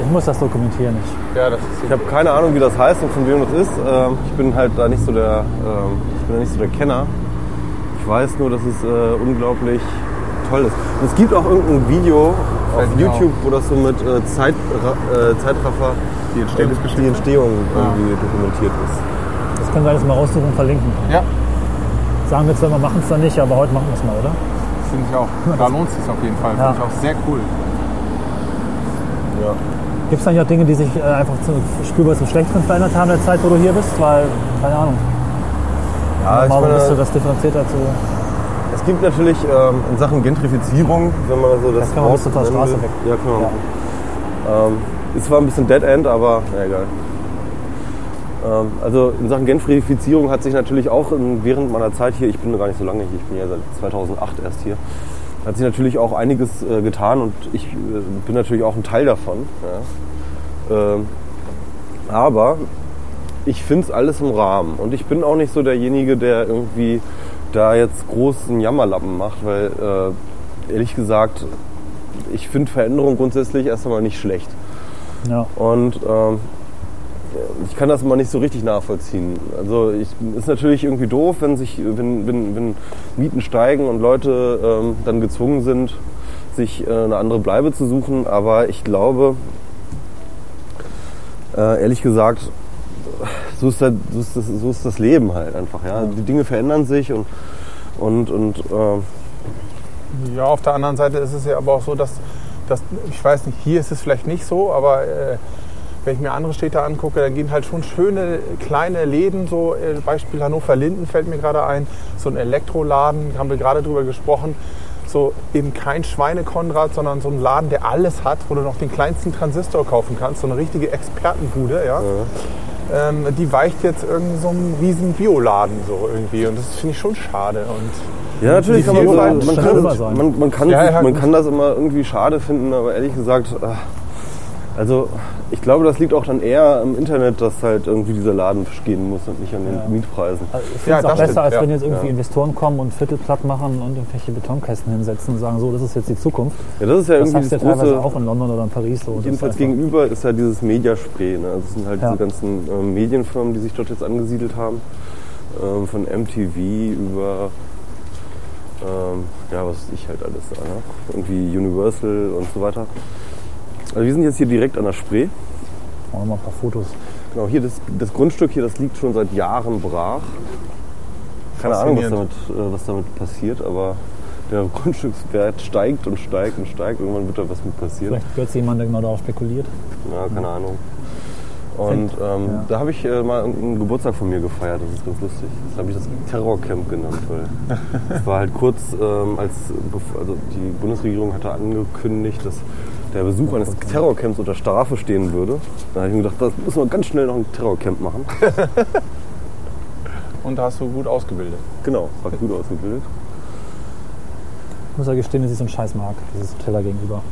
Ich muss das dokumentieren. Ich, Ja, das Ich habe keine Ahnung, wie das heißt und von wem das ist. Ähm, ich bin halt da nicht so der, ähm, ich bin da nicht so der Kenner. Ich weiß nur, dass es äh, unglaublich toll ist. Und es gibt auch irgendein Video auf YouTube, wo das so mit äh, Zeit, äh, Zeitraffer die Entstehungsgeschichte. die Entstehung irgendwie dokumentiert ist. das können wir alles mal raussuchen und verlinken. Ja, Sagen wir zwar, wir machen es dann nicht, aber heute machen wir es mal, oder? finde ich auch. Da lohnt es sich auf jeden Fall. Ja. Finde ich auch sehr cool. Ja. Gibt es eigentlich auch Dinge, die sich äh, einfach zu, spürbar zum Schlechteren verändert haben in der Zeit, wo du hier bist? Weil, keine Ahnung, Ja, mal meine, bist du das differenzierter zu. Es gibt natürlich ähm, in Sachen Gentrifizierung, wenn man so das, Das kann man bis zur Straße weg. Ja, kann man Ja. Ähm, ist zwar ein bisschen Dead End, aber na egal. Ähm, also in Sachen Gentrifizierung hat sich natürlich auch in, während meiner Zeit hier, ich bin gar nicht so lange hier, ich bin ja seit 2008 erst hier, hat sich natürlich auch einiges äh, getan und ich äh, bin natürlich auch ein Teil davon. Ja. Ähm, aber ich finde es alles im Rahmen und ich bin auch nicht so derjenige, der irgendwie da jetzt großen Jammerlappen macht, weil äh, ehrlich gesagt, ich finde Veränderung grundsätzlich erst einmal nicht schlecht. Ja. Und ähm, ich kann das immer nicht so richtig nachvollziehen. Also ich, ist natürlich irgendwie doof, wenn sich, wenn, wenn, wenn Mieten steigen und Leute ähm, dann gezwungen sind, sich äh, eine andere Bleibe zu suchen. Aber ich glaube, äh, ehrlich gesagt, so ist, das, so, ist das, so ist das Leben halt einfach. Ja? Die Dinge verändern sich und, und, und äh, Ja, auf der anderen Seite ist es ja aber auch so, dass, dass ich weiß nicht, hier ist es vielleicht nicht so, aber äh, wenn ich mir andere Städte angucke, dann gehen halt schon schöne kleine Läden, so äh, Beispiel Hannover-Linden fällt mir gerade ein, so ein Elektroladen, haben wir gerade drüber gesprochen, so eben kein Schweinekonrad, sondern so ein Laden, der alles hat, wo du noch den kleinsten Transistor kaufen kannst, so eine richtige Expertenbude, ja. Ähm, die weicht jetzt irgendwie so einem riesen Bioladen so irgendwie. Und das finde ich schon schade. Und Ja, natürlich kann man, man, man, kann man, man, kann, Ja, ja, man kann das immer irgendwie schade finden, aber ehrlich gesagt, ah, also ich glaube, das liegt auch dann eher im Internet, dass halt irgendwie dieser Laden gehen muss und nicht an den Ja. Mietpreisen. Also ich Ja, finde es auch das besser, stimmt, als ja. wenn jetzt irgendwie Ja. Investoren kommen und Viertel platt machen und irgendwelche Betonkästen hinsetzen und sagen, so, das ist jetzt die Zukunft. Ja, das ist ja Das irgendwie hast du das ja teilweise große, auch in London oder in Paris so. Jedenfalls gegenüber ist ja dieses Mediaspray. Ne? Also es sind halt Ja. diese ganzen ähm, Medienfirmen, die sich dort jetzt angesiedelt haben. Ähm, von MTV über, ähm, ja, was weiß ich halt alles da. Ne? Irgendwie Universal und so weiter. Also wir sind jetzt hier direkt an der Spree. Machen wir mal ein paar Fotos. Genau, hier das, das Grundstück hier, das liegt schon seit Jahren brach. Keine Ahnung, was damit, äh, was damit passiert, aber der Grundstückswert steigt und steigt und steigt. Irgendwann wird da was mit passieren. Vielleicht gehört jemand, der genau darauf spekuliert. Ja, keine Ahnung. Und ähm, Ja. da habe ich äh, mal einen Geburtstag von mir gefeiert, das ist ganz lustig. Das habe ich das Terrorcamp genannt, weil es war halt kurz, ähm, als also die Bundesregierung hatte angekündigt, dass der Besuch eines Terrorcamps unter Strafe stehen würde. Da habe ich mir gedacht, das müssen wir ganz schnell noch ein Terrorcamp machen. Und da hast du gut ausgebildet. genau, war gut ausgebildet. Ich muss ja gestehen, dass ich so einen Scheiß mag, dieses Hotel da gegenüber.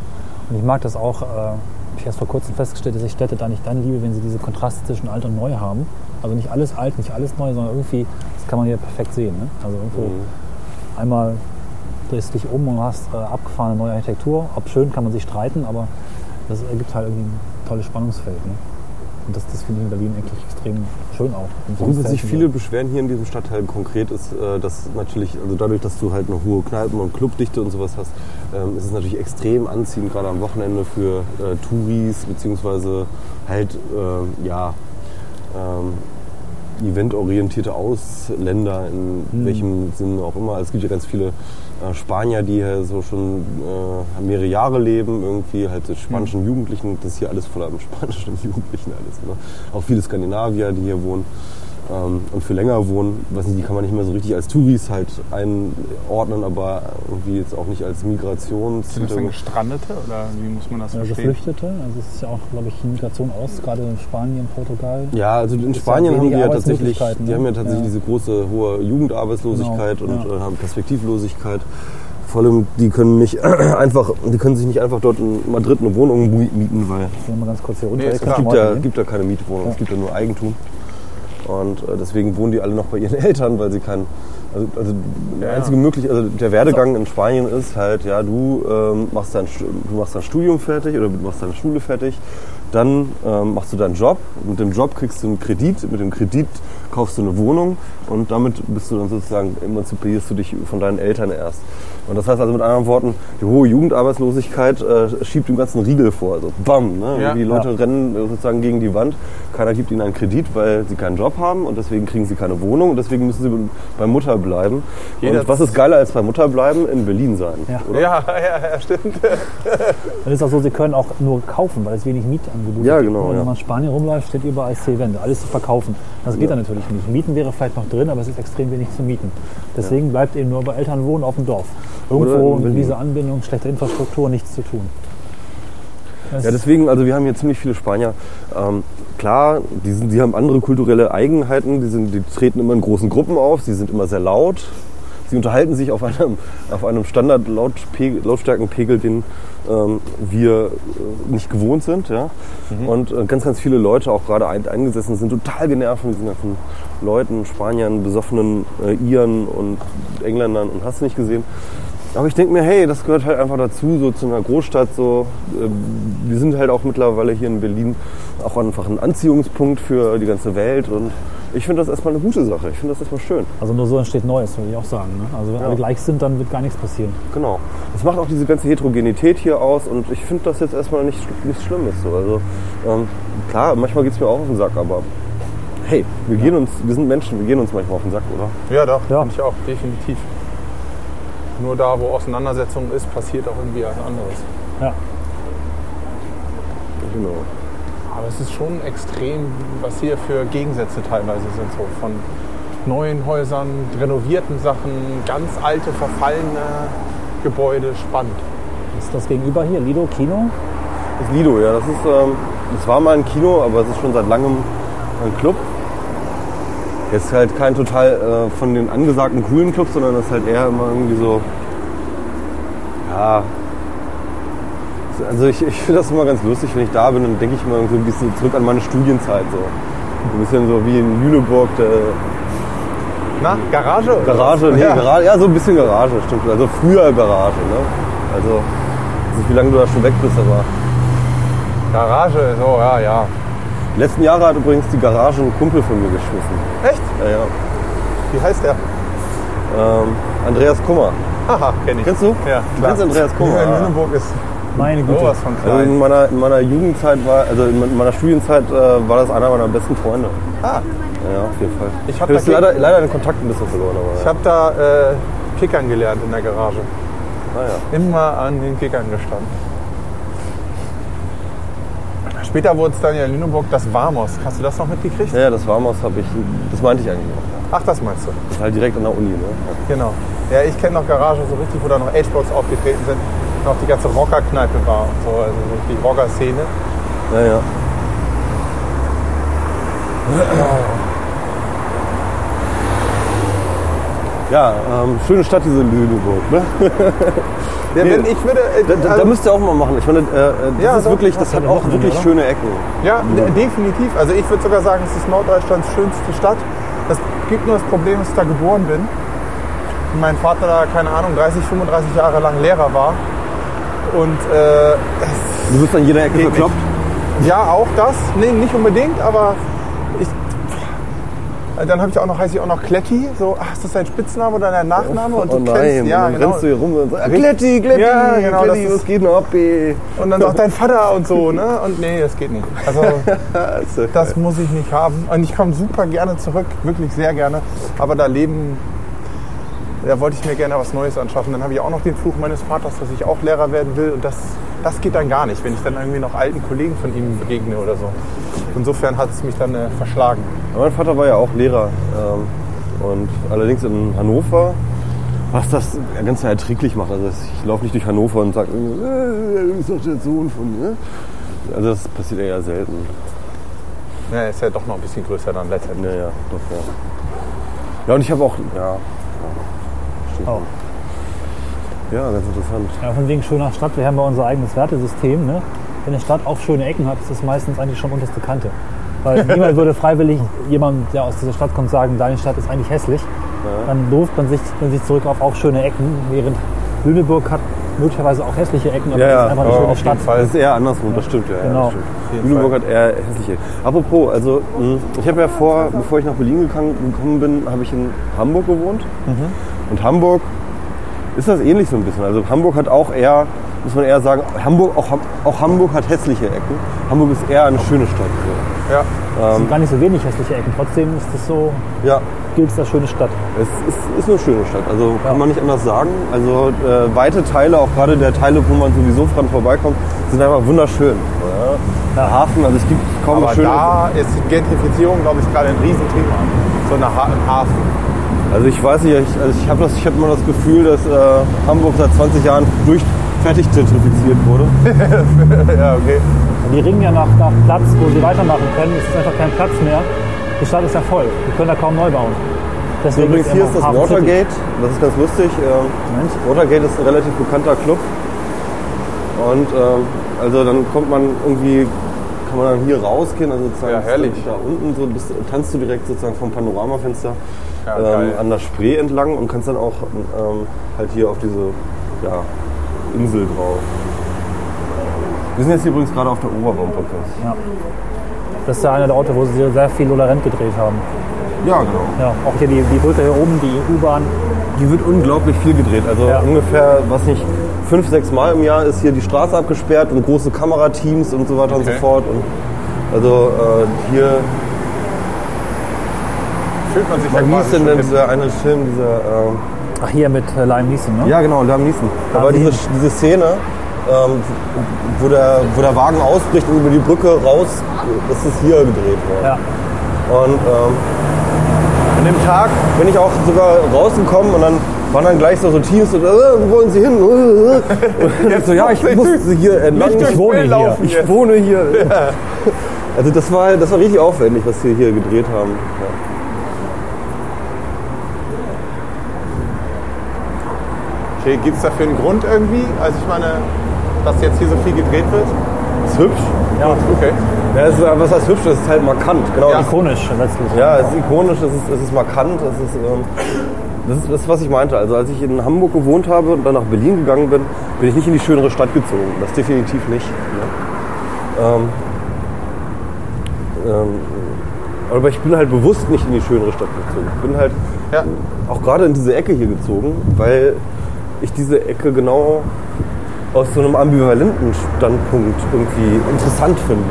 Und ich mag das auch, äh, habe ich erst vor kurzem festgestellt, dass ich Städte da nicht dann liebe, wenn sie diese Kontraste zwischen alt und neu haben. Also nicht alles alt, nicht alles neu, sondern irgendwie, das kann man hier perfekt sehen. Ne? Also irgendwo Mhm. einmal drehst dich um und hast äh, abgefahrene neue Architektur. Ob schön, kann man sich streiten, aber das ergibt halt irgendwie ein tolles Spannungsfeld. Ne? Und das, das finde ich in Berlin eigentlich extrem schön auch. Selten so. viele Beschwerden hier in diesem Stadtteil konkret ist, äh, dass natürlich, also dadurch, dass du halt eine hohe Kneipen- und Clubdichte und sowas hast, ähm, ist es natürlich extrem anziehend, gerade am Wochenende für äh, Touris, beziehungsweise halt, äh, ja, ähm, eventorientierte Ausländer, in welchem Sinne auch immer. Es gibt ja ganz viele Spanier, die hier so schon äh, mehrere Jahre leben, irgendwie halt spanischen Jugendlichen, das ist hier alles voller spanischen Jugendlichen alles. Ne? Auch viele Skandinavier, die hier wohnen ähm, und für länger wohnen. Weiß nicht, die kann man nicht mehr so richtig als Touris halt einordnen, aber irgendwie jetzt auch nicht als Sind das dann. Gestrandete oder wie muss man das Ja, verstehen? Geflüchtete, also es ist ja auch, glaube ich, Migration aus, gerade in Spanien, Portugal. Ja, also in ja Spanien haben die ja tatsächlich, die ne? haben ja tatsächlich Ja. diese große hohe Jugendarbeitslosigkeit Genau, und ja. äh, haben Perspektivlosigkeit. Vor allem, die können nicht einfach, die können sich nicht einfach dort in Madrid eine Wohnung mieten, weil Ich will mal ganz kurz hier runter. Nee, es gibt ja, gehen. gibt ja keine Mietwohnung, Ja. es gibt ja nur Eigentum. Und äh, deswegen wohnen die alle noch bei ihren Eltern, weil sie kein. Also, also der Ja. einzige möglich, also der Werdegang in Spanien ist halt, ja, du ähm, machst dein du machst dein Studium fertig oder du machst deine Schule fertig, dann ähm, machst du deinen Job, mit dem Job kriegst du einen Kredit, mit dem Kredit kaufst du eine Wohnung und damit bist du dann sozusagen emanzipierst du dich von deinen Eltern erst. Und das heißt also mit anderen Worten, die hohe Jugendarbeitslosigkeit äh, schiebt dem ganzen Riegel vor. Also bam, ne? Ja. die Leute rennen äh, sozusagen gegen die Wand. Keiner gibt ihnen einen Kredit, weil sie keinen Job haben und deswegen kriegen sie keine Wohnung und deswegen müssen sie bei Mutter bleiben. Jeder- und was ist geiler als bei Mutter bleiben? In Berlin sein. Ja. Oder? Ja, ja, ja, stimmt. Dann ist auch so, sie können auch nur kaufen, weil es wenig Mietangebote Ja, gibt. genau, Wenn ja. man in Spanien rumläuft, steht überall C-Wände, alles zu verkaufen. Das geht Ja. dann natürlich nicht. Mieten wäre vielleicht noch drin, aber es ist extrem wenig zu mieten. Deswegen bleibt eben nur bei Eltern wohnen auf dem Dorf. Irgendwo mit dieser Anbindung, schlechter Infrastruktur, nichts zu tun. Das- Ja, deswegen, also wir haben hier ziemlich viele Spanier. Ähm, klar, die, sind, die haben andere kulturelle Eigenheiten, die, sind, die treten immer in großen Gruppen auf, sie sind immer sehr laut. Sie unterhalten sich auf einem, auf einem Standard-Lautstärkenpegel, den ähm, wir äh, nicht gewohnt sind. Ja? Und äh, ganz, ganz viele Leute, auch gerade ein, eingesessen, sind total genervt von diesen ganzen Leuten, Spaniern, besoffenen äh, Iren und Engländern und hast du nicht gesehen. Aber ich denke mir, hey, das gehört halt einfach dazu, so zu einer Großstadt. So, äh, wir sind halt auch mittlerweile hier in Berlin auch einfach ein Anziehungspunkt für die ganze Welt. Und ich finde das erstmal eine gute Sache. Ich finde das erstmal schön. Also nur so entsteht Neues, würde ich auch sagen. Ne? Also wenn Ja. alle gleich sind, dann wird gar nichts passieren. Genau. Das macht auch diese ganze Heterogenität hier aus und ich finde das jetzt erstmal nicht, nichts Schlimmes. So. Also, ähm, klar, manchmal geht es mir auch auf den Sack, aber hey, wir, gehen uns, wir sind Menschen, wir gehen uns manchmal auf den Sack, oder? Ja, doch, Ja. finde ich auch, definitiv. Nur da, wo Auseinandersetzung ist, passiert auch irgendwie was anderes. Ja. Genau. Aber es ist schon extrem, was hier für Gegensätze teilweise sind. So von neuen Häusern, renovierten Sachen, ganz alte, verfallene Gebäude. Spannend. Ist das gegenüber hier, Lido, Kino? Das Lido, ja, das ist, ähm, das war mal ein Kino, aber es ist schon seit langem ein Club. Jetzt halt kein total äh, von den angesagten coolen Clubs, sondern das ist halt eher immer irgendwie so, ja. Also ich, ich finde das immer ganz lustig, wenn ich da bin, dann denke ich immer so ein bisschen zurück an meine Studienzeit so. Ein bisschen so wie in Lüneburg, der Na, Garage? Garage, nee, ja. Garage, ja, so ein bisschen Garage, stimmt. Also früher Garage, ne? Also, nicht, wie lange du da schon weg bist, aber Garage, so, ja, ja. Die letzten Jahre hat übrigens die Garage einen Kumpel von mir geschmissen. Echt? Ja, ja. Wie heißt der? Ähm, Andreas Kummer. Haha, kenn ich. Kennst du? Ja, Du kennst Andreas Kummer? Ja, in Ja. Lüneburg ist Meine Güte. sowas von Also in klein. meiner, in meiner Jugendzeit war, also in meiner Studienzeit äh, war das einer meiner besten Freunde. Ah, Ja, auf jeden Fall. Ich hab habe leider, leider den Kontakt ein bisschen verloren, aber ich ja. habe da äh, Kickern gelernt in der Garage. Naja. Immer an den Kickern gestanden. Später wurde es dann ja in Lüneburg das Vamos. Hast du das noch mitgekriegt? Ja, das Warmhaus habe ich, das meinte ich eigentlich auch. Ach, das meinst du? Das ist halt direkt an der Uni, ne? Genau. Ja, ich kenne noch Garage so richtig, wo da noch H-Box aufgetreten sind. Noch die ganze Rockerkneipe war und so, also so die Rocker-Szene. Ja, ja. Ja, ähm, schöne Stadt diese Lüneburg, ne? Ja, wenn ich würde, äh, Da, da, also- müsst ihr auch mal machen. Ich meine, äh, äh, das Ja, ist doch, wirklich, ja, das hat auch Wochenende, wirklich oder? schöne Ecken. Ja, de- definitiv. Also ich würde sogar sagen, es ist Norddeutschlands schönste Stadt. Es gibt nur das Problem, dass ich da geboren bin. Und mein Vater da, keine Ahnung, 30, 35 Jahre lang Lehrer war. Und äh, es, Du wirst an jeder Ecke verkloppt. ja, auch das. Nee, nicht unbedingt, aber. Dann habe ich auch noch, heiße ich auch noch Kletti. So, ach, ist das dein Spitzname oder dein Nachname? Und oh du nein, kennst, ja, und dann genau. rennst du hier rum und sagst, ah. Kletti, Kletti, Ja, genau, Kletti, das was ist- geht ab, ey? Und dann sagt dein Vater und so, ne? Und nee, das geht nicht. Also Also, das muss ich nicht haben. Und ich komme super gerne zurück, wirklich sehr gerne. Aber da leben, da wollte ich mir gerne was Neues anschaffen. Dann habe ich auch noch den Fluch meines Vaters, dass ich auch Lehrer werden will. Und das, das geht dann gar nicht, wenn ich dann irgendwie noch alten Kollegen von ihm begegne oder so. Insofern hat es mich dann äh, verschlagen. mein Vater war ja auch Lehrer. Ähm, und allerdings in Hannover, was das ganz erträglich macht. Also ich laufe nicht durch Hannover und sage, äh, du bist doch der Sohn von, ne? Also das passiert eher selten. Ja, ist ja doch noch ein bisschen größer dann letztendlich. Ja, ja, doch, ja. Ja, und ich habe auch, ja, ja, stimmt. Oh. Ja, ganz interessant. Ja, von wegen schöner Stadt, wir haben ja unser eigenes Wertesystem. Ne? Wenn eine Stadt auch schöne Ecken hat, ist das meistens eigentlich schon unterste Kante. Weil niemand würde freiwillig jemand, der aus dieser Stadt kommt, sagen, deine Stadt ist eigentlich hässlich. Dann beruft man sich, man sich zurück auf auch schöne Ecken, während Lüneburg hat möglicherweise auch hässliche Ecken, aber Ja, es ja, ist einfach eine schöne auf jeden Stadt. Fall. Das ist eher andersrum, das stimmt, ja. ja Genau. das stimmt. Lüneburg hat eher hässliche. Apropos, also mh, ich habe ja vor, bevor ich nach Berlin gekommen bin, habe ich in Hamburg gewohnt. Und Hamburg ist das ähnlich so ein bisschen. Also Hamburg hat auch eher, muss man eher sagen, Hamburg, auch, auch Hamburg hat hässliche Ecken. Hamburg ist eher eine schöne Stadt. So. Ja. Es sind gar nicht so wenig hässliche Ecken. Trotzdem ist es so, Ja, gilt es als schöne Stadt. es ist, ist eine schöne Stadt. Also kann man nicht anders sagen. Also äh, weite Teile, auch gerade der Teile, wo man sowieso dran vorbeikommt, sind einfach wunderschön. Ja. Der Hafen, also es gibt kaum Aber was Schönes. da ist Gentrifizierung, glaube ich, gerade ein Riesenthema. So im Hafen. Also ich weiß nicht, ich, also ich habe hab immer das Gefühl, dass äh, Hamburg seit 20 Jahren durch, fertig gentrifiziert wurde. ja, okay. Die ringen ja nach, nach Platz, wo sie weitermachen können. Es ist einfach kein Platz mehr. Die Stadt ist ja voll. Die können da kaum neu bauen. Deswegen Übrigens, hier ist das Hafen City. Watergate. Das ist ganz lustig. Ähm. Watergate ist ein relativ bekannter Club. Und ähm, also dann kommt man irgendwie, kann man dann hier rausgehen, also sozusagen Ja, herrlich. da unten so bist, tanzt du direkt sozusagen vom Panoramafenster Ja, ähm, an der Spree entlang und kannst dann auch ähm, halt hier auf diese ja, Insel drauf. Wir sind jetzt hier übrigens gerade auf der Oberbaumbrücke. Ja. Das ist ja einer der Orte, wo sie sehr viel Lorent gedreht haben. Ja, genau. Ja, auch hier die, die Brücke hier oben, die U-Bahn. Hier wird unglaublich viel gedreht. Also Ja. ungefähr, was nicht, fünf, sechs Mal im Jahr ist hier die Straße abgesperrt und große Kamerateams und so weiter und so Okay. fort. Und also äh, hier, Fühlt man sich wie ja hieß denn denn dieser eine Film, dieser, ähm, Ach, hier mit äh, Liam Neeson, ne? ja genau, Liam Neeson. Da war diese, die- diese Szene, ähm, wo, der, wo der Wagen ausbricht und über die Brücke raus, das ist hier gedreht worden. Ja. Und ähm, an dem Tag bin ich auch sogar rausgekommen und dann waren dann gleich so, so Teams und äh, wo wollen Sie hin? Und ich so, ja, ich muss hier entlang. Nicht Ich wohne hier. Ich wohne hier. Also das war, das war richtig aufwendig, was wir hier gedreht haben. Ja. Okay, gibt es dafür einen Grund irgendwie? Also ich meine, dass jetzt hier so viel gedreht wird? Ist hübsch. Ja, Okay. Ja, es ist, was heißt hübsch? Es ist halt markant. Genau. Ja. Ikonisch letztlich. Ja, es ist ikonisch, es ist, es ist markant, es ist, ähm, das ist das, was ich meinte. Also als ich in Hamburg gewohnt habe und dann nach Berlin gegangen bin, bin ich nicht in die schönere Stadt gezogen. Das definitiv nicht. Ne? Ähm, ähm, aber ich bin halt bewusst nicht in die schönere Stadt gezogen. Ich bin halt Ja. auch gerade in diese Ecke hier gezogen, weil ich diese Ecke genau aus so einem ambivalenten Standpunkt irgendwie interessant finde.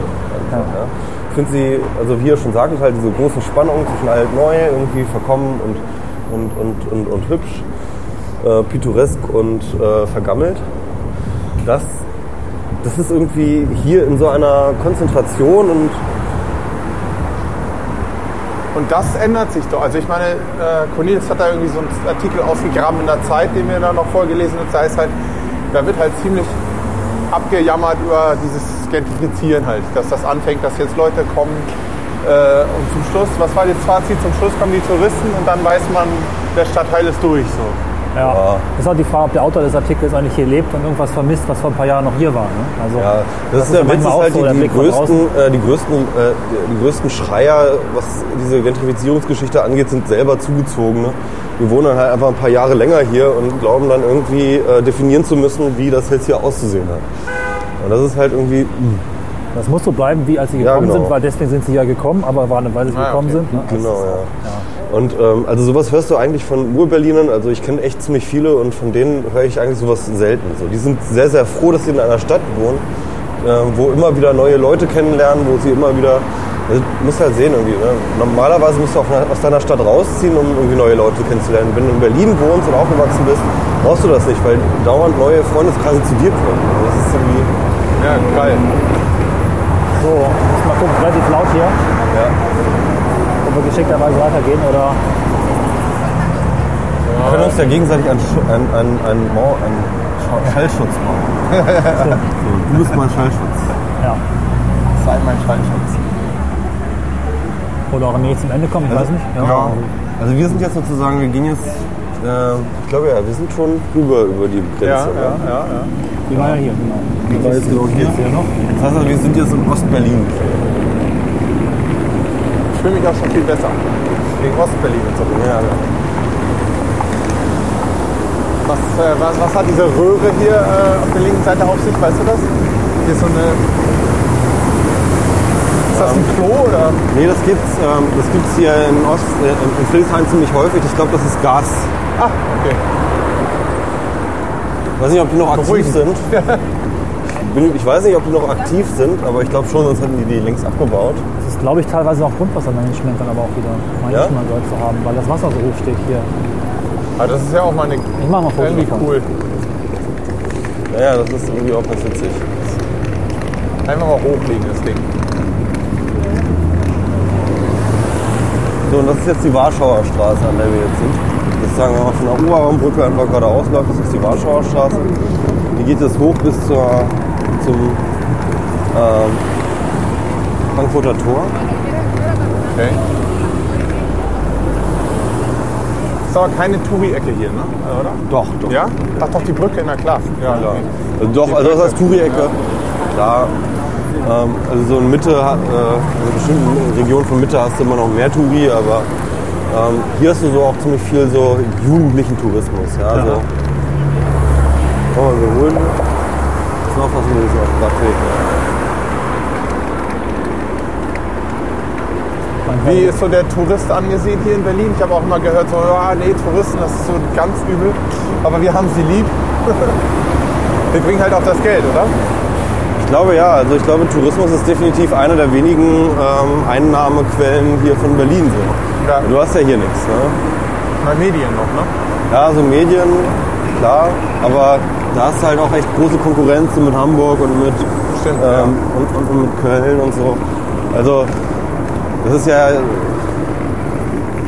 Einfach, ja. Ich finde sie, also wie ihr schon sagtet, halt diese großen Spannungen zwischen alt neu, irgendwie verkommen und, und, und, und, und hübsch, äh, pittoresk und äh, vergammelt. Das, das ist irgendwie hier in so einer Konzentration und Und das ändert sich doch. Also ich meine, äh, Cornelius hat da irgendwie so einen Artikel ausgegraben in der Zeit, den wir da noch vorgelesen haben. Da heißt halt, da wird halt ziemlich abgejammert über dieses Gentrifizieren halt. Dass das anfängt, dass jetzt Leute kommen äh, und zum Schluss, was war das Fazit? Zum Schluss kommen die Touristen und dann weiß man, der Stadtteil ist durch. So. Ja. Ist auch die Frage, ob der Autor des Artikels eigentlich hier lebt und irgendwas vermisst, was vor ein paar Jahren noch hier war. Ne? Also, Ja, das, ist ist der ja Witz, ist halt so, die, die, größten, äh, die, größten, äh, die, die größten Schreier, was diese Gentrifizierungsgeschichte angeht, sind selber zugezogene. Die wohnen dann halt einfach ein paar Jahre länger hier und glauben dann irgendwie äh, definieren zu müssen, wie das jetzt hier auszusehen hat. Und das ist halt irgendwie, mh, Das muss so bleiben, wie als sie Ja, gekommen genau. sind, weil deswegen sind sie ja gekommen, aber war eine Weile, sie Ah, gekommen okay. sind. Ne? Genau, ist- ja. Und ähm, also sowas hörst du eigentlich von Ur-Berlinern, also ich kenne echt ziemlich viele und von denen höre ich eigentlich sowas selten. So, die sind sehr, sehr froh, dass sie in einer Stadt wohnen, äh, wo immer wieder neue Leute kennenlernen, wo sie immer wieder, also, du musst halt sehen irgendwie, ne? normalerweise musst du einer, aus deiner Stadt rausziehen, um irgendwie neue Leute kennenzulernen. Wenn du in Berlin wohnst und aufgewachsen bist, brauchst du das nicht, weil dauernd neue Freundeskreise zu dir kommen. Also das ist irgendwie, Ja, geil. So, muss mal gucken, relativ laut hier, ja. ob wir geschickterweise weitergehen oder. Wir können uns ja gegenseitig einen, Schu- einen, einen, einen, Mau- einen Scha- Schallschutz bauen. so, du bist mein Schallschutz. Ja. Sei mein Schallschutz. Oder auch am nächsten Ende kommen, ich weiß nicht. Ja. Also wir sind jetzt sozusagen, wir gehen jetzt, äh, ich glaube ja, wir sind schon rüber über die Ja, Grenze. ja, ne? ja, ja. Die waren ja hier, genau. Das war jetzt genau hier. Hier noch. Das heißt also, wir sind jetzt in Ostberlin. Ich fühle mich auch schon viel besser. Wegen Ostberlin und so. Ja, Was, äh, was, was hat diese Röhre hier äh, auf der linken Seite auf sich? Weißt du das? Hier ist so eine. Ist das ein Klo oder? nee, das gibt's, ähm, das gibt's hier in Ost, äh, in Friedrichshain ziemlich häufig. Ich glaube, das ist Gas. Ah, okay. Ich weiß nicht, ob die noch aktiv Beruhigend. sind. Ich weiß nicht, ob die noch aktiv sind, aber ich glaube schon, sonst hätten die die längst abgebaut. Das ist, glaube ich, teilweise auch Grundwassermanagement dann aber auch wieder. Meine Ja? ich mal gehört zu haben, weil das Wasser so hoch steht hier. Aber das ist ja auch mal eine, Ich mache mal Fotos irgendwie davon. cool. Naja, das ist irgendwie auch ganz witzig. Einfach mal hochlegen, das Ding. So, und das ist jetzt die Warschauer Straße, an der wir jetzt sind. Das sagen wir mal von der Oberbaumbrücke einfach geradeaus läuft, das ist die Warschauer Straße. Die geht es hoch bis zur, zum ähm, Frankfurter Tor. Okay. Ist aber keine Touri-Ecke hier, ne? Oder? Doch, doch. Ja? Ach doch, die Brücke, na klar. Ja, Klar. Also doch, also das heißt Touri-Ecke. Klar. Ähm, also so in Mitte, äh, in bestimmten Regionen von Mitte hast du immer noch mehr Touri, aber ähm, hier hast du so auch ziemlich viel so jugendlichen Tourismus. Ja, so. Komm mal, wir holen. Jetzt noch was mit auf dem Radweg. Wie ist so der Tourist angesehen hier in Berlin? Ich habe auch immer gehört, so, ja, nee, Touristen, das ist so ganz übel. Aber wir haben sie lieb. wir bringen halt auch das Geld, oder? Ich glaube ja, also ich glaube Tourismus ist definitiv eine der wenigen ähm, Einnahmequellen hier von Berlin. So. Ja, Du hast ja hier nichts. Ne? bei Medien noch, ne? Ja, so Medien, klar, aber da hast du halt auch echt große Konkurrenz so mit Hamburg und mit, Stimmt, ähm, und, und, und mit Köln und so. Also das ist ja,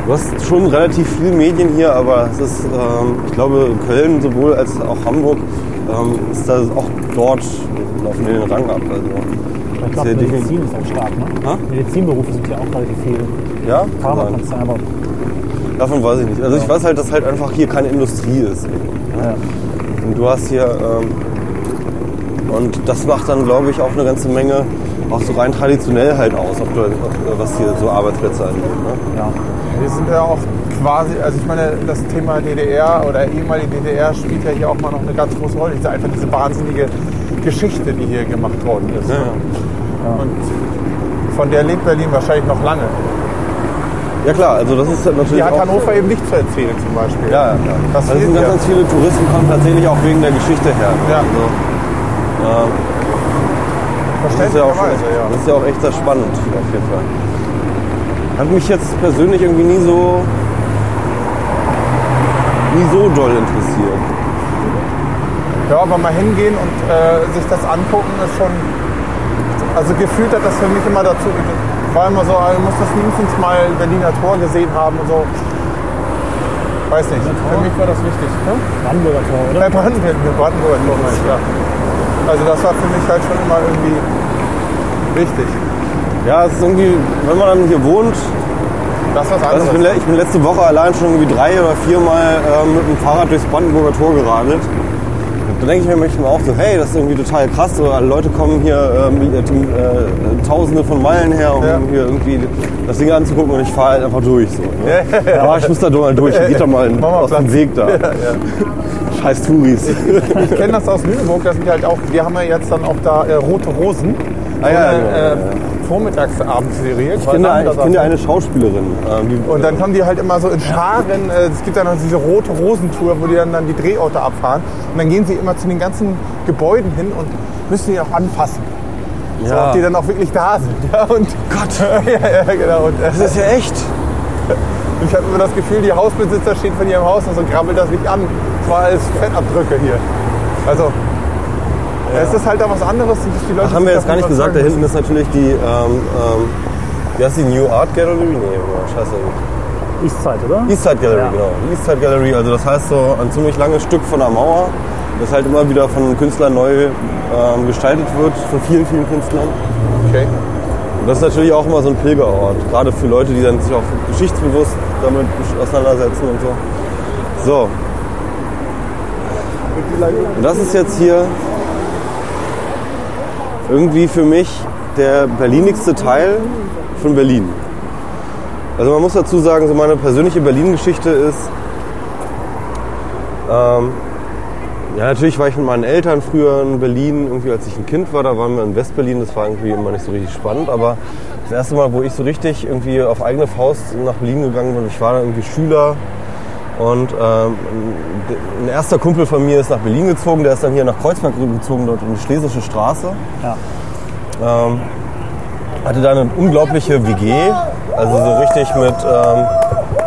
du hast schon relativ viel Medien hier, aber es ist, ähm, ich glaube, Köln sowohl als auch Hamburg ähm, ist da auch dort laufen die den Rang ab. Also, Ich glaube, Medizin ist auch stark, ne? Ha? Medizinberufe sind ja auch relativ viel. ja, kann Pharma sein. kannst du einfach. davon weiß ich nicht. Also ich weiß halt, dass halt einfach hier keine Industrie ist. Ja. Und du hast hier, ähm, und das macht dann, glaube ich, auch eine ganze Menge, auch so rein traditionell halt aus, ob du, ob, was hier so Arbeitsplätze angeht. Ne? ja. Wir sind ja auch quasi, also ich meine, das Thema DDR oder ehemalige DDR spielt ja hier auch mal noch eine ganz große Rolle. Diese, einfach diese wahnsinnige Geschichte, die hier gemacht worden ist. Ja, ne? ja. Und von der lebt Berlin wahrscheinlich noch lange. ja klar, also das ist natürlich Die hat auch Hannover eben nicht zu erzählen zum Beispiel. Ja, ja, klar. Das also sind ganz, ja. ganz viele Touristen kommen tatsächlich auch wegen der Geschichte her. ne? Ja. Also, ähm, das, ist ja auch schon, ja. das ist ja auch echt sehr spannend auf jeden Fall. Hat mich jetzt persönlich irgendwie nie so nie so doll interessiert. Ja, aber mal hingehen und äh, sich das angucken ist schon. Also gefühlt hat das für mich immer dazu. War immer so, ich muss das mindestens mal Berliner Tor gesehen haben und so. Weiß nicht. Für mich war das wichtig. Ne? Brandenburger Tor, oder? Bei Brandenburg, Brandenburg Tor, meine ich, ja. Also das war für mich halt schon immer irgendwie wichtig. Ja, es ist irgendwie, wenn man dann hier wohnt, Das ist was also ich, bin, anderes. ich bin letzte Woche allein schon irgendwie drei oder viermal ähm, mit dem Fahrrad durchs Brandenburger Tor geradelt. Da denke ich mir manchmal auch so, hey, das ist irgendwie total krass. So, alle Leute kommen hier ähm, äh, äh, tausende von Meilen her, um Ja. hier irgendwie das Ding anzugucken und ich fahre halt einfach durch. So, ne? ja, ich muss da doch mal durch. Geht doch mal mal aus dem. Weg da. Ja, ja. Scheiß Touris. Ich kenne das aus Lüneburg, das sind halt auch, wir haben ja jetzt dann auch da äh, Rote Rosen. Ah, ja, eine ja, äh, Vormittagsabendserie. Ich kenne, eine- ich kenne eine Schauspielerin. Ähm, die, Und dann kommen die halt immer so in Scharen. äh, Es gibt dann noch diese rote Rosentour, wo die dann, dann die Drehorte abfahren. Und dann gehen sie immer zu den ganzen Gebäuden hin und müssen die auch anfassen. So, Ja. ob die dann auch wirklich da sind. Ja, und Gott. ja, ja, genau. Und, äh, das ist ja echt. ich habe immer das Gefühl, die Hausbesitzer stehen von ihrem Haus und so grabbelt das nicht an. Das war alles Fettabdrücke hier. Also, es ist halt da was anderes. Die Leute Ach, haben wir jetzt gar nicht gesagt, da hinten ist natürlich die, ähm, ähm, wie heißt die, New Art Gallery? Nee, oder scheiße. Eastside, oder? Eastside Gallery, Ja. genau. Die Eastside Gallery, also das heißt so ein ziemlich langes Stück von der Mauer, das halt immer wieder von Künstlern neu ähm, gestaltet wird, von vielen, vielen Künstlern. Okay. Und das ist natürlich auch immer so ein Pilgerort, gerade für Leute, die dann sich auch geschichtsbewusst damit auseinandersetzen und so. So. Und das ist jetzt hier irgendwie für mich der berlinigste Teil von Berlin. Also man muss dazu sagen, so meine persönliche Berlin-Geschichte ist, ähm, ja natürlich war ich mit meinen Eltern früher in Berlin, irgendwie als ich ein Kind war, da waren wir in Westberlin, das war irgendwie immer nicht so richtig spannend, aber das erste Mal, wo ich so richtig irgendwie auf eigene Faust nach Berlin gegangen bin, ich war da irgendwie Schüler und ähm, ein erster Kumpel von mir ist nach Berlin gezogen, der ist dann hier nach Kreuzberg gezogen, dort in die Schlesische Straße. Ja. Ähm, hatte da eine unglaubliche WG, also so richtig mit, ähm,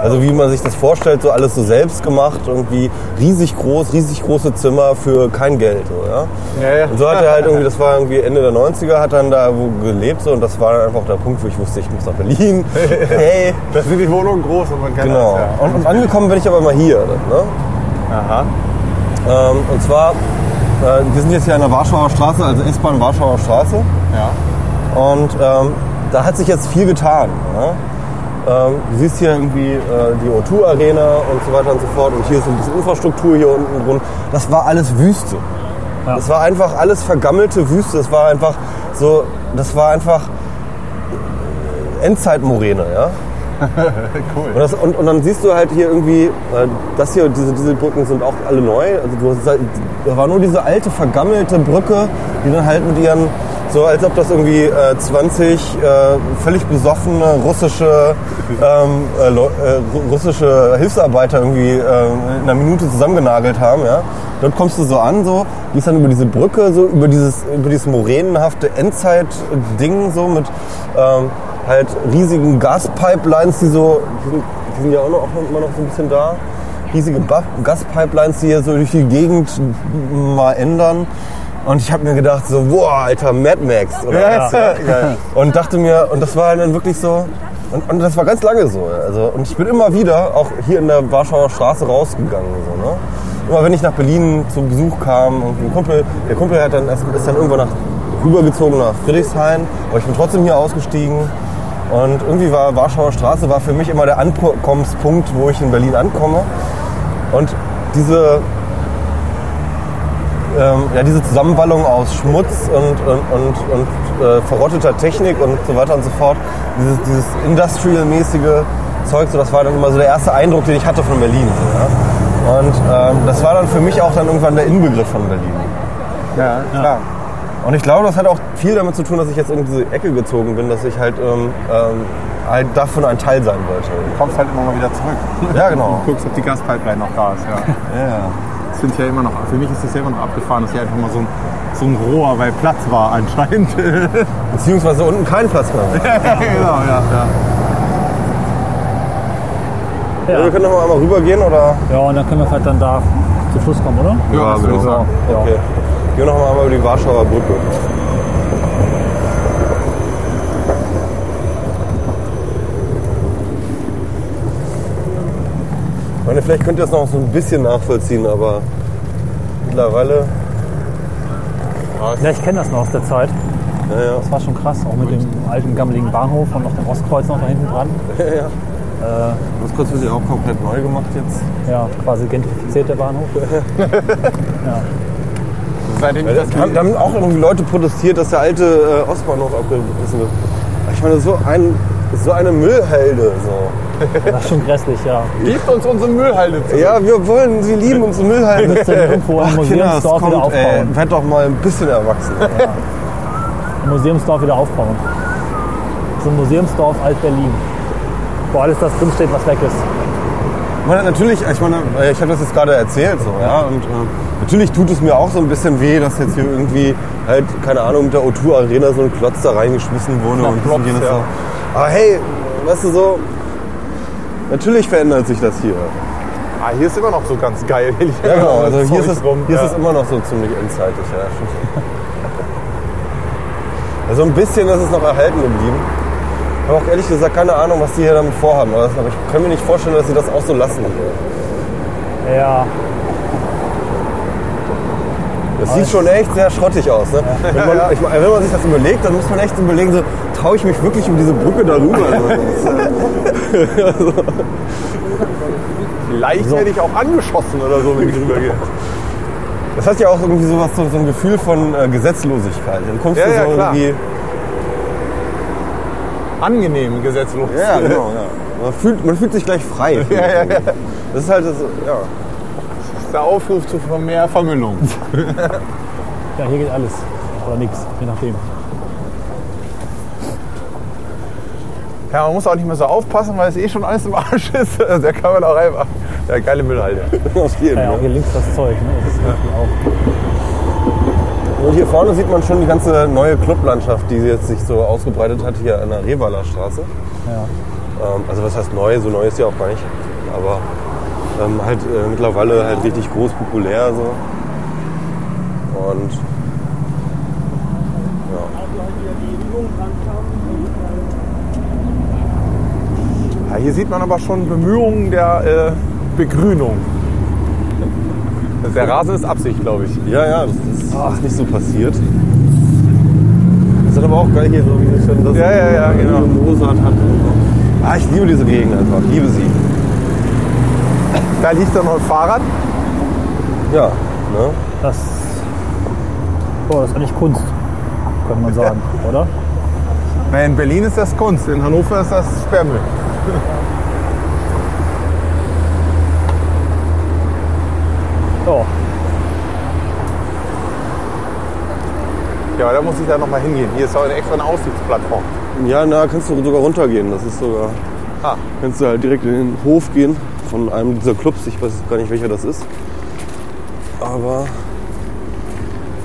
also wie man sich das vorstellt, so alles so selbst gemacht, irgendwie riesig groß, riesig große Zimmer für kein Geld. So, ja? Ja, ja. Und so hat er halt irgendwie, das war irgendwie Ende der 90er, hat dann da wo gelebt so, und das war dann einfach der Punkt, wo ich wusste, ich muss nach Berlin. Hey, Da sind die Wohnungen groß und man kann genau. das ja. Und, und angekommen bin ich aber mal hier. Ne? Aha. Ähm, und zwar äh, wir sind jetzt hier an der Warschauer Straße, also S-Bahn Warschauer Straße. Ja. Und ähm, da hat sich jetzt viel getan. Ja? Ähm, du siehst hier irgendwie äh, die O2 Arena und so weiter und so fort. Und hier ist ein bisschen Infrastruktur hier unten drin. Das war alles Wüste. Ja. Das war einfach alles vergammelte Wüste. Das war einfach so, das war einfach Endzeitmoräne, ja. Cool. Und, das, und, und dann siehst du halt hier irgendwie, äh, das hier, diese, diese Brücken sind auch alle neu. Also du hast, da war nur diese alte, vergammelte Brücke, die dann halt mit ihren, so als ob das irgendwie äh, 20 äh, völlig besoffene russische, ähm, äh, äh, russische Hilfsarbeiter irgendwie äh, in einer Minute zusammengenagelt haben. Ja? Dort kommst du so an, so, gehst dann über diese Brücke, so über dieses, über dieses moränenhafte Endzeit-Ding, so mit ähm, halt riesigen Gaspipelines, die so, die sind, ja auch noch, auch immer noch so ein bisschen da. Riesige Gaspipelines, die hier so durch die Gegend mal ändern. Und ich habe mir gedacht, so, wow, Alter, Mad Max. Oder Ja, ja, geil. Und dachte mir, und das war dann wirklich so, und, und das war ganz lange so. Also, und ich bin immer wieder, auch hier in der Warschauer Straße rausgegangen. So, ne? Immer wenn ich nach Berlin zum Besuch kam, und ein Kumpel, der Kumpel hat dann, ist dann irgendwann nach, rübergezogen nach Friedrichshain, aber ich bin trotzdem hier ausgestiegen. Und irgendwie war Warschauer Straße war für mich immer der Ankommenspunkt, wo ich in Berlin ankomme. Und diese, ähm, ja, diese Zusammenballung aus Schmutz und, und, und, und äh, verrotteter Technik und so weiter und so fort, dieses, dieses Industrial-mäßige Zeug, so, das war dann immer so der erste Eindruck, den ich hatte von Berlin. So, ja? Und ähm, das war dann für mich auch dann irgendwann der Inbegriff von Berlin. Ja, klar. Und ich glaube, das hat auch viel damit zu tun, dass ich jetzt in diese Ecke gezogen bin, dass ich halt, ähm, ähm, halt davon ein Teil sein wollte. Du kommst halt immer mal wieder zurück. Ja, genau. Du guckst, ob die Gaspipeline noch da ist. Ja. Ja, ja. Sind ja immer noch, für mich ist das ja immer noch abgefahren, dass hier einfach mal so ein, so ein Rohr, weil Platz war anscheinend. ja, Beziehungsweise unten kein Platz mehr. genau, ja. ja. Ja. Wir können noch mal einmal rübergehen, oder? Ja, und dann können wir vielleicht dann da zu Schluss kommen, oder? Ja, würde würde ich sagen. Ja. Okay. Gehen wir noch mal einmal über die Warschauer Brücke. Ich meine, vielleicht könnt ihr das noch so ein bisschen nachvollziehen, aber mittlerweile, Ja, ich kenne das noch aus der Zeit. ja, ja. Das war schon krass, auch mit dem alten gammeligen Bahnhof und noch dem Ostkreuz noch da hinten dran. ja, ja. Das kurz wird ja auch komplett neu gemacht jetzt. Ja, quasi gentrifiziert der Bahnhof. Seitdem Ja, das haben, da haben auch irgendwie Leute protestiert, dass der alte äh, Ostbahnhof abgerissen wird. Ich meine, so, ein, so eine Müllhalde. So. Das ist schon grässlich, ja. gibt uns unsere Müllhalde zu. Ja, wir wollen, sie lieben unsere Müllhalde. Müsste irgendwo im Ach, das Museumsdorf wieder kommt, ey, aufbauen. werd doch mal ein bisschen erwachsen. Im Museumsdorf wieder aufbauen. So ein Museumsdorf Alt-Berlin. Wo alles das drinsteht, was weg ist. Ich meine, natürlich, ich meine, ich habe das jetzt gerade erzählt, so, ja, und äh, natürlich tut es mir auch so ein bisschen weh, dass jetzt hier irgendwie halt, keine Ahnung, mit der O2 Arena so ein Klotz da reingeschmissen wurde Na, und jenes. ja. so. Aber hey, weißt du so, natürlich verändert sich das hier. Ah, hier ist immer noch so ganz geil. Ja, genau, also hier, ist es, rum, hier ja. ist es immer noch so ziemlich endzeitig, ja. Also ein bisschen ist es noch erhalten geblieben. Ich habe auch ehrlich gesagt keine Ahnung, was die hier damit vorhaben. Aber ich kann mir nicht vorstellen, dass sie das auch so lassen. Hier. Ja, Das sieht schon echt sehr schrottig aus. Ne? Wenn, man, ich wenn man sich das überlegt, dann muss man echt überlegen, so, traue ich mich wirklich um diese Brücke darüber? Also, Vielleicht werde ich auch angeschossen oder so, wenn ich rübergehe. das hat ja auch irgendwie sowas, so, so ein Gefühl von äh, Gesetzlosigkeit. Dann kommst Ja, du ja, so klar. irgendwie. Angenehm gesetzlos. Ja, genau, ja. Man fühlt, man fühlt sich gleich frei. Ja, ja, ja. Das ist halt das, ja. Das ist der Aufruf zu mehr Vermüllung. ja, hier geht alles. Oder nichts, je nachdem. Ja, man muss auch nicht mehr so aufpassen, weil es eh schon alles im Arsch ist. Da kann man auch einfach. Ja, geile Müllhalde. Auf jeden, Ja, ja, ne? hier links das Zeug. Ne? Das ist auch. Und hier vorne sieht man schon die ganze neue Clublandschaft, die jetzt sich so ausgebreitet hat hier an der Revaler Straße. Ja. Ähm, also was heißt neu? So neu ist sie auch gar nicht. Aber ähm, halt äh, mittlerweile halt richtig groß populär so. Und Ja, hier sieht man aber schon Bemühungen der äh, Begrünung. Der Rasen ist Absicht, glaube ich. ja, ja, das ist ist nicht so passiert. Das ist aber auch geil hier, so wie es schon das Ja, ja, ja, genau. Mozart hat. Ah, ich liebe diese Gegend einfach, ich liebe sie. Da liegt dann noch ein Fahrrad. Ja, ne? Das, oh, das ist eigentlich Kunst, könnte man sagen, oder? Na, in Berlin ist das Kunst, in Hannover ist das Sperrmüll. So, Ja, da muss ich da nochmal hingehen. Hier ist auch eine extra eine Aussichtsplattform. Ja, na, kannst du sogar runtergehen. Das ist sogar. Ah. Kannst du halt direkt in den Hof gehen von einem dieser Clubs. Ich weiß gar nicht, welcher das ist. Aber.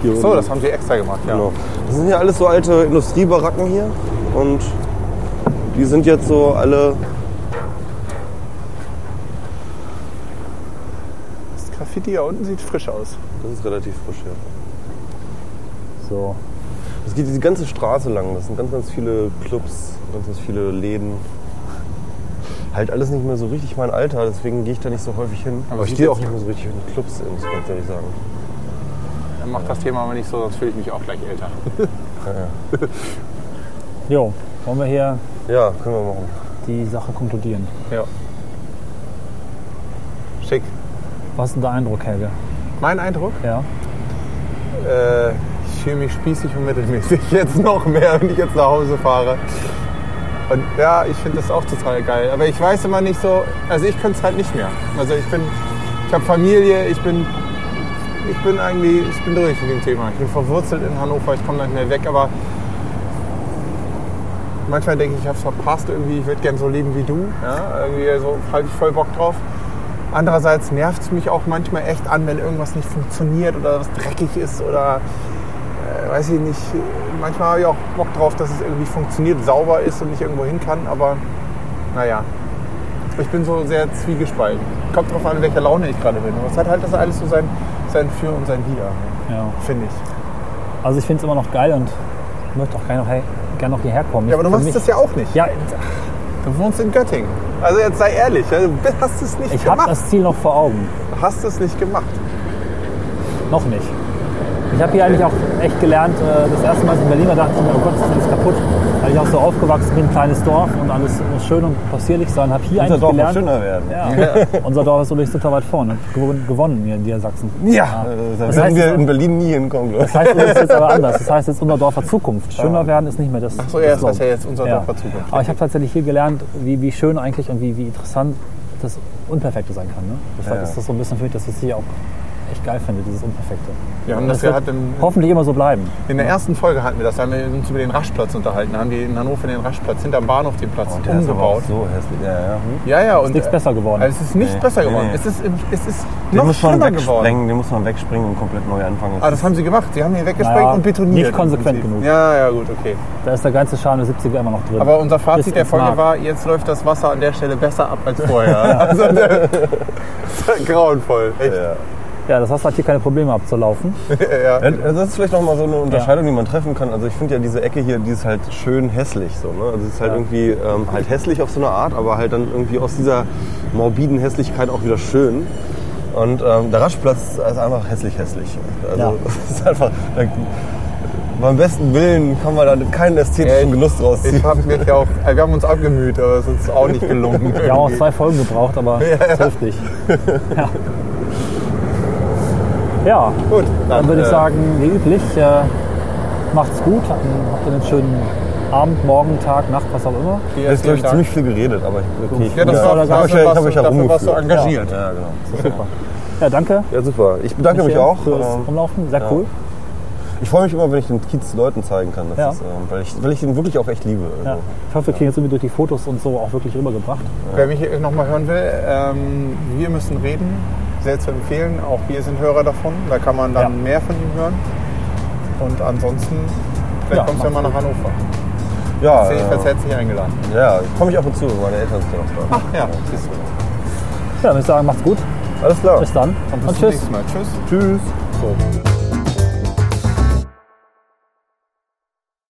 Hier So, unten. das haben sie extra gemacht, ja. Genau. Das sind ja alles so alte Industriebaracken hier. Und die sind jetzt so alle. Das Graffiti da unten sieht frisch aus. Das ist relativ frisch, ja. so. Es geht diese ganze Straße lang. Das sind ganz, ganz viele Clubs, ganz, ganz viele Läden. Halt alles nicht mehr so richtig mein Alter, deswegen gehe ich da nicht so häufig hin. Aber ich stehe auch nicht mehr so richtig in Clubs, muss ich ganz ehrlich sagen. Dann macht das Thema aber nicht so, sonst fühle ich mich auch gleich älter. Jo, wollen wir hier Ja, können wir machen. die Sache konkludieren? Ja. Schick. Was ist denn der Eindruck, Helge? Mein Eindruck? Ja. Äh, ich fühle mich spießig und mittelmäßig. Jetzt noch mehr, wenn ich jetzt nach Hause fahre. Und ja, ich finde das auch total geil. Aber ich weiß immer nicht so, also ich könnte es halt nicht mehr. Also ich bin, ich habe Familie, ich bin, ich bin eigentlich, ich bin durch mit dem Thema. Ich bin verwurzelt in Hannover, ich komme nicht mehr weg, aber manchmal denke ich, ich habe es verpasst irgendwie, ich würde gerne so leben wie du. Ja, irgendwie so habe ich voll Bock drauf. Andererseits nervt es mich auch manchmal echt an, wenn irgendwas nicht funktioniert oder was dreckig ist oder äh, weiß ich nicht. Manchmal habe ich auch Bock drauf, dass es irgendwie funktioniert, sauber ist und ich irgendwo hin kann, aber naja. Ich bin so sehr zwiegespalten. Kommt drauf an, in welcher Laune ich gerade bin. Aber es hat halt das alles so sein, sein Für und sein Wider, ja. finde ich. Also ich finde es immer noch geil und möchte auch gerne noch, hey, gerne noch hierher kommen. Ja, aber du machst mich- das ja auch nicht. Ja, Du wohnst in Göttingen. Also jetzt sei ehrlich, ja, du hast es nicht ich habe gemacht. das Ziel noch vor Augen. Du hast es nicht gemacht. Noch nicht. Ich habe hier eigentlich auch echt gelernt, äh, das erste Mal als ich in Berlin war, dachte ich mir, oh Gott, ist alles kaputt. Weil ich auch so aufgewachsen bin, kleines Dorf und alles muss schön und possierlich sein. Habe hier Unser Dorf muss gelernt. schöner werden. Ja. Unser Dorf ist übrigens total weit vorne. Gewonnen, gewonnen hier in Niedersachsen. Ja, äh, da Das werden heißt, wir in Berlin nie hinkommen. Das heißt jetzt aber anders. Das heißt jetzt unser Dorf hat Zukunft. Schöner werden ist nicht mehr das. Ach so, ja, das heißt ja jetzt unser Dorf hat Zukunft. Aber ich habe tatsächlich hier gelernt, wie, wie schön eigentlich und wie, wie interessant das Unperfekte sein kann. Ne? Deshalb Ja. ist das so ein bisschen für mich, dass ich es hier auch echt geil finde, dieses Unperfekte. Wir haben das gehabt im, hoffentlich immer so bleiben. in der ersten Folge hatten wir das, da haben wir uns über den Raschplatz unterhalten. Da haben die in Hannover den Raschplatz hinterm Bahnhof den Platz Der ist aber auch umgebaut. so hässlich. Ja, ja. Hm. Ja, ja. Und nichts besser geworden. Also es ist nicht Nee. besser geworden. Nee. Es ist, es ist Den noch muss man schlimmer geworden. den muss man wegspringen und komplett neu anfangen. Ah, das haben sie gemacht. Sie haben ihn weggesprengt Naja, und betoniert. nicht konsequent genug. Ja, ja, gut, okay. Da ist der ganze Charme der 70er immer noch drin. Aber unser Bis Fazit der ins Folge Mark. war, jetzt läuft das Wasser an der Stelle besser ab als vorher. also, der, grauenvoll. Echt. ja. Ja, das hast halt hier keine Probleme abzulaufen. Ja. Ja, das ist vielleicht noch mal so eine Unterscheidung, die man treffen kann. Also ich finde ja diese Ecke hier, die ist halt schön hässlich so. Ne? Also es ist halt Ja. irgendwie ähm, halt hässlich auf so eine Art, aber halt dann irgendwie aus dieser morbiden Hässlichkeit auch wieder schön. Und ähm, der Raschplatz ist einfach hässlich hässlich. Also Ja. es ist einfach da, beim besten Willen kann man da keinen ästhetischen Ja, Genuss draus ziehen. Ich hab mir ja auch, äh, wir haben uns abgemüht, aber es ist uns auch nicht gelungen. Wir haben auch zwei Folgen gebraucht, aber es hilft nicht. Ja. Ja, Gut, dann würde ich äh, sagen, wie üblich, äh, macht's gut, habt einen, schönen Abend, Morgen, Tag, Nacht, was auch immer. vielen, Jetzt glaube ich ziemlich viel geredet, aber ich, okay, ich Ja, das war- ja- habe euch ja du- dafür warst du rumgeführt. engagiert. Ja, genau. Super. Ja, danke. Ja, super. Ich bedanke mich auch. Fürs Ähm, Rumlaufen, sehr ja. cool. Ich freue mich immer, wenn ich den Kiez Leuten zeigen kann. Das Ja. ist, ähm, weil, ich, weil ich den wirklich auch echt liebe. Ja. Also. Ich hoffe, wir kriegen jetzt irgendwie durch die Fotos und so auch wirklich rübergebracht. Wer mich nochmal hören will, ähm, wir müssen reden, sehr zu empfehlen. Auch wir sind Hörer davon. Da kann man dann Ja. mehr von ihm hören. Und ansonsten, vielleicht Ja, kommst du ja mal nach Hannover. Ja, Sehe ich als herzlich eingeladen. ja, ich komme mich ab und zu. Meine Eltern sind ja auch da. Ach ja, siehst du. Ja, dann würde ich sagen, macht's gut. Alles klar. Bis dann. Und bis Und tschüss. Mal. Tschüss. Tschüss. So.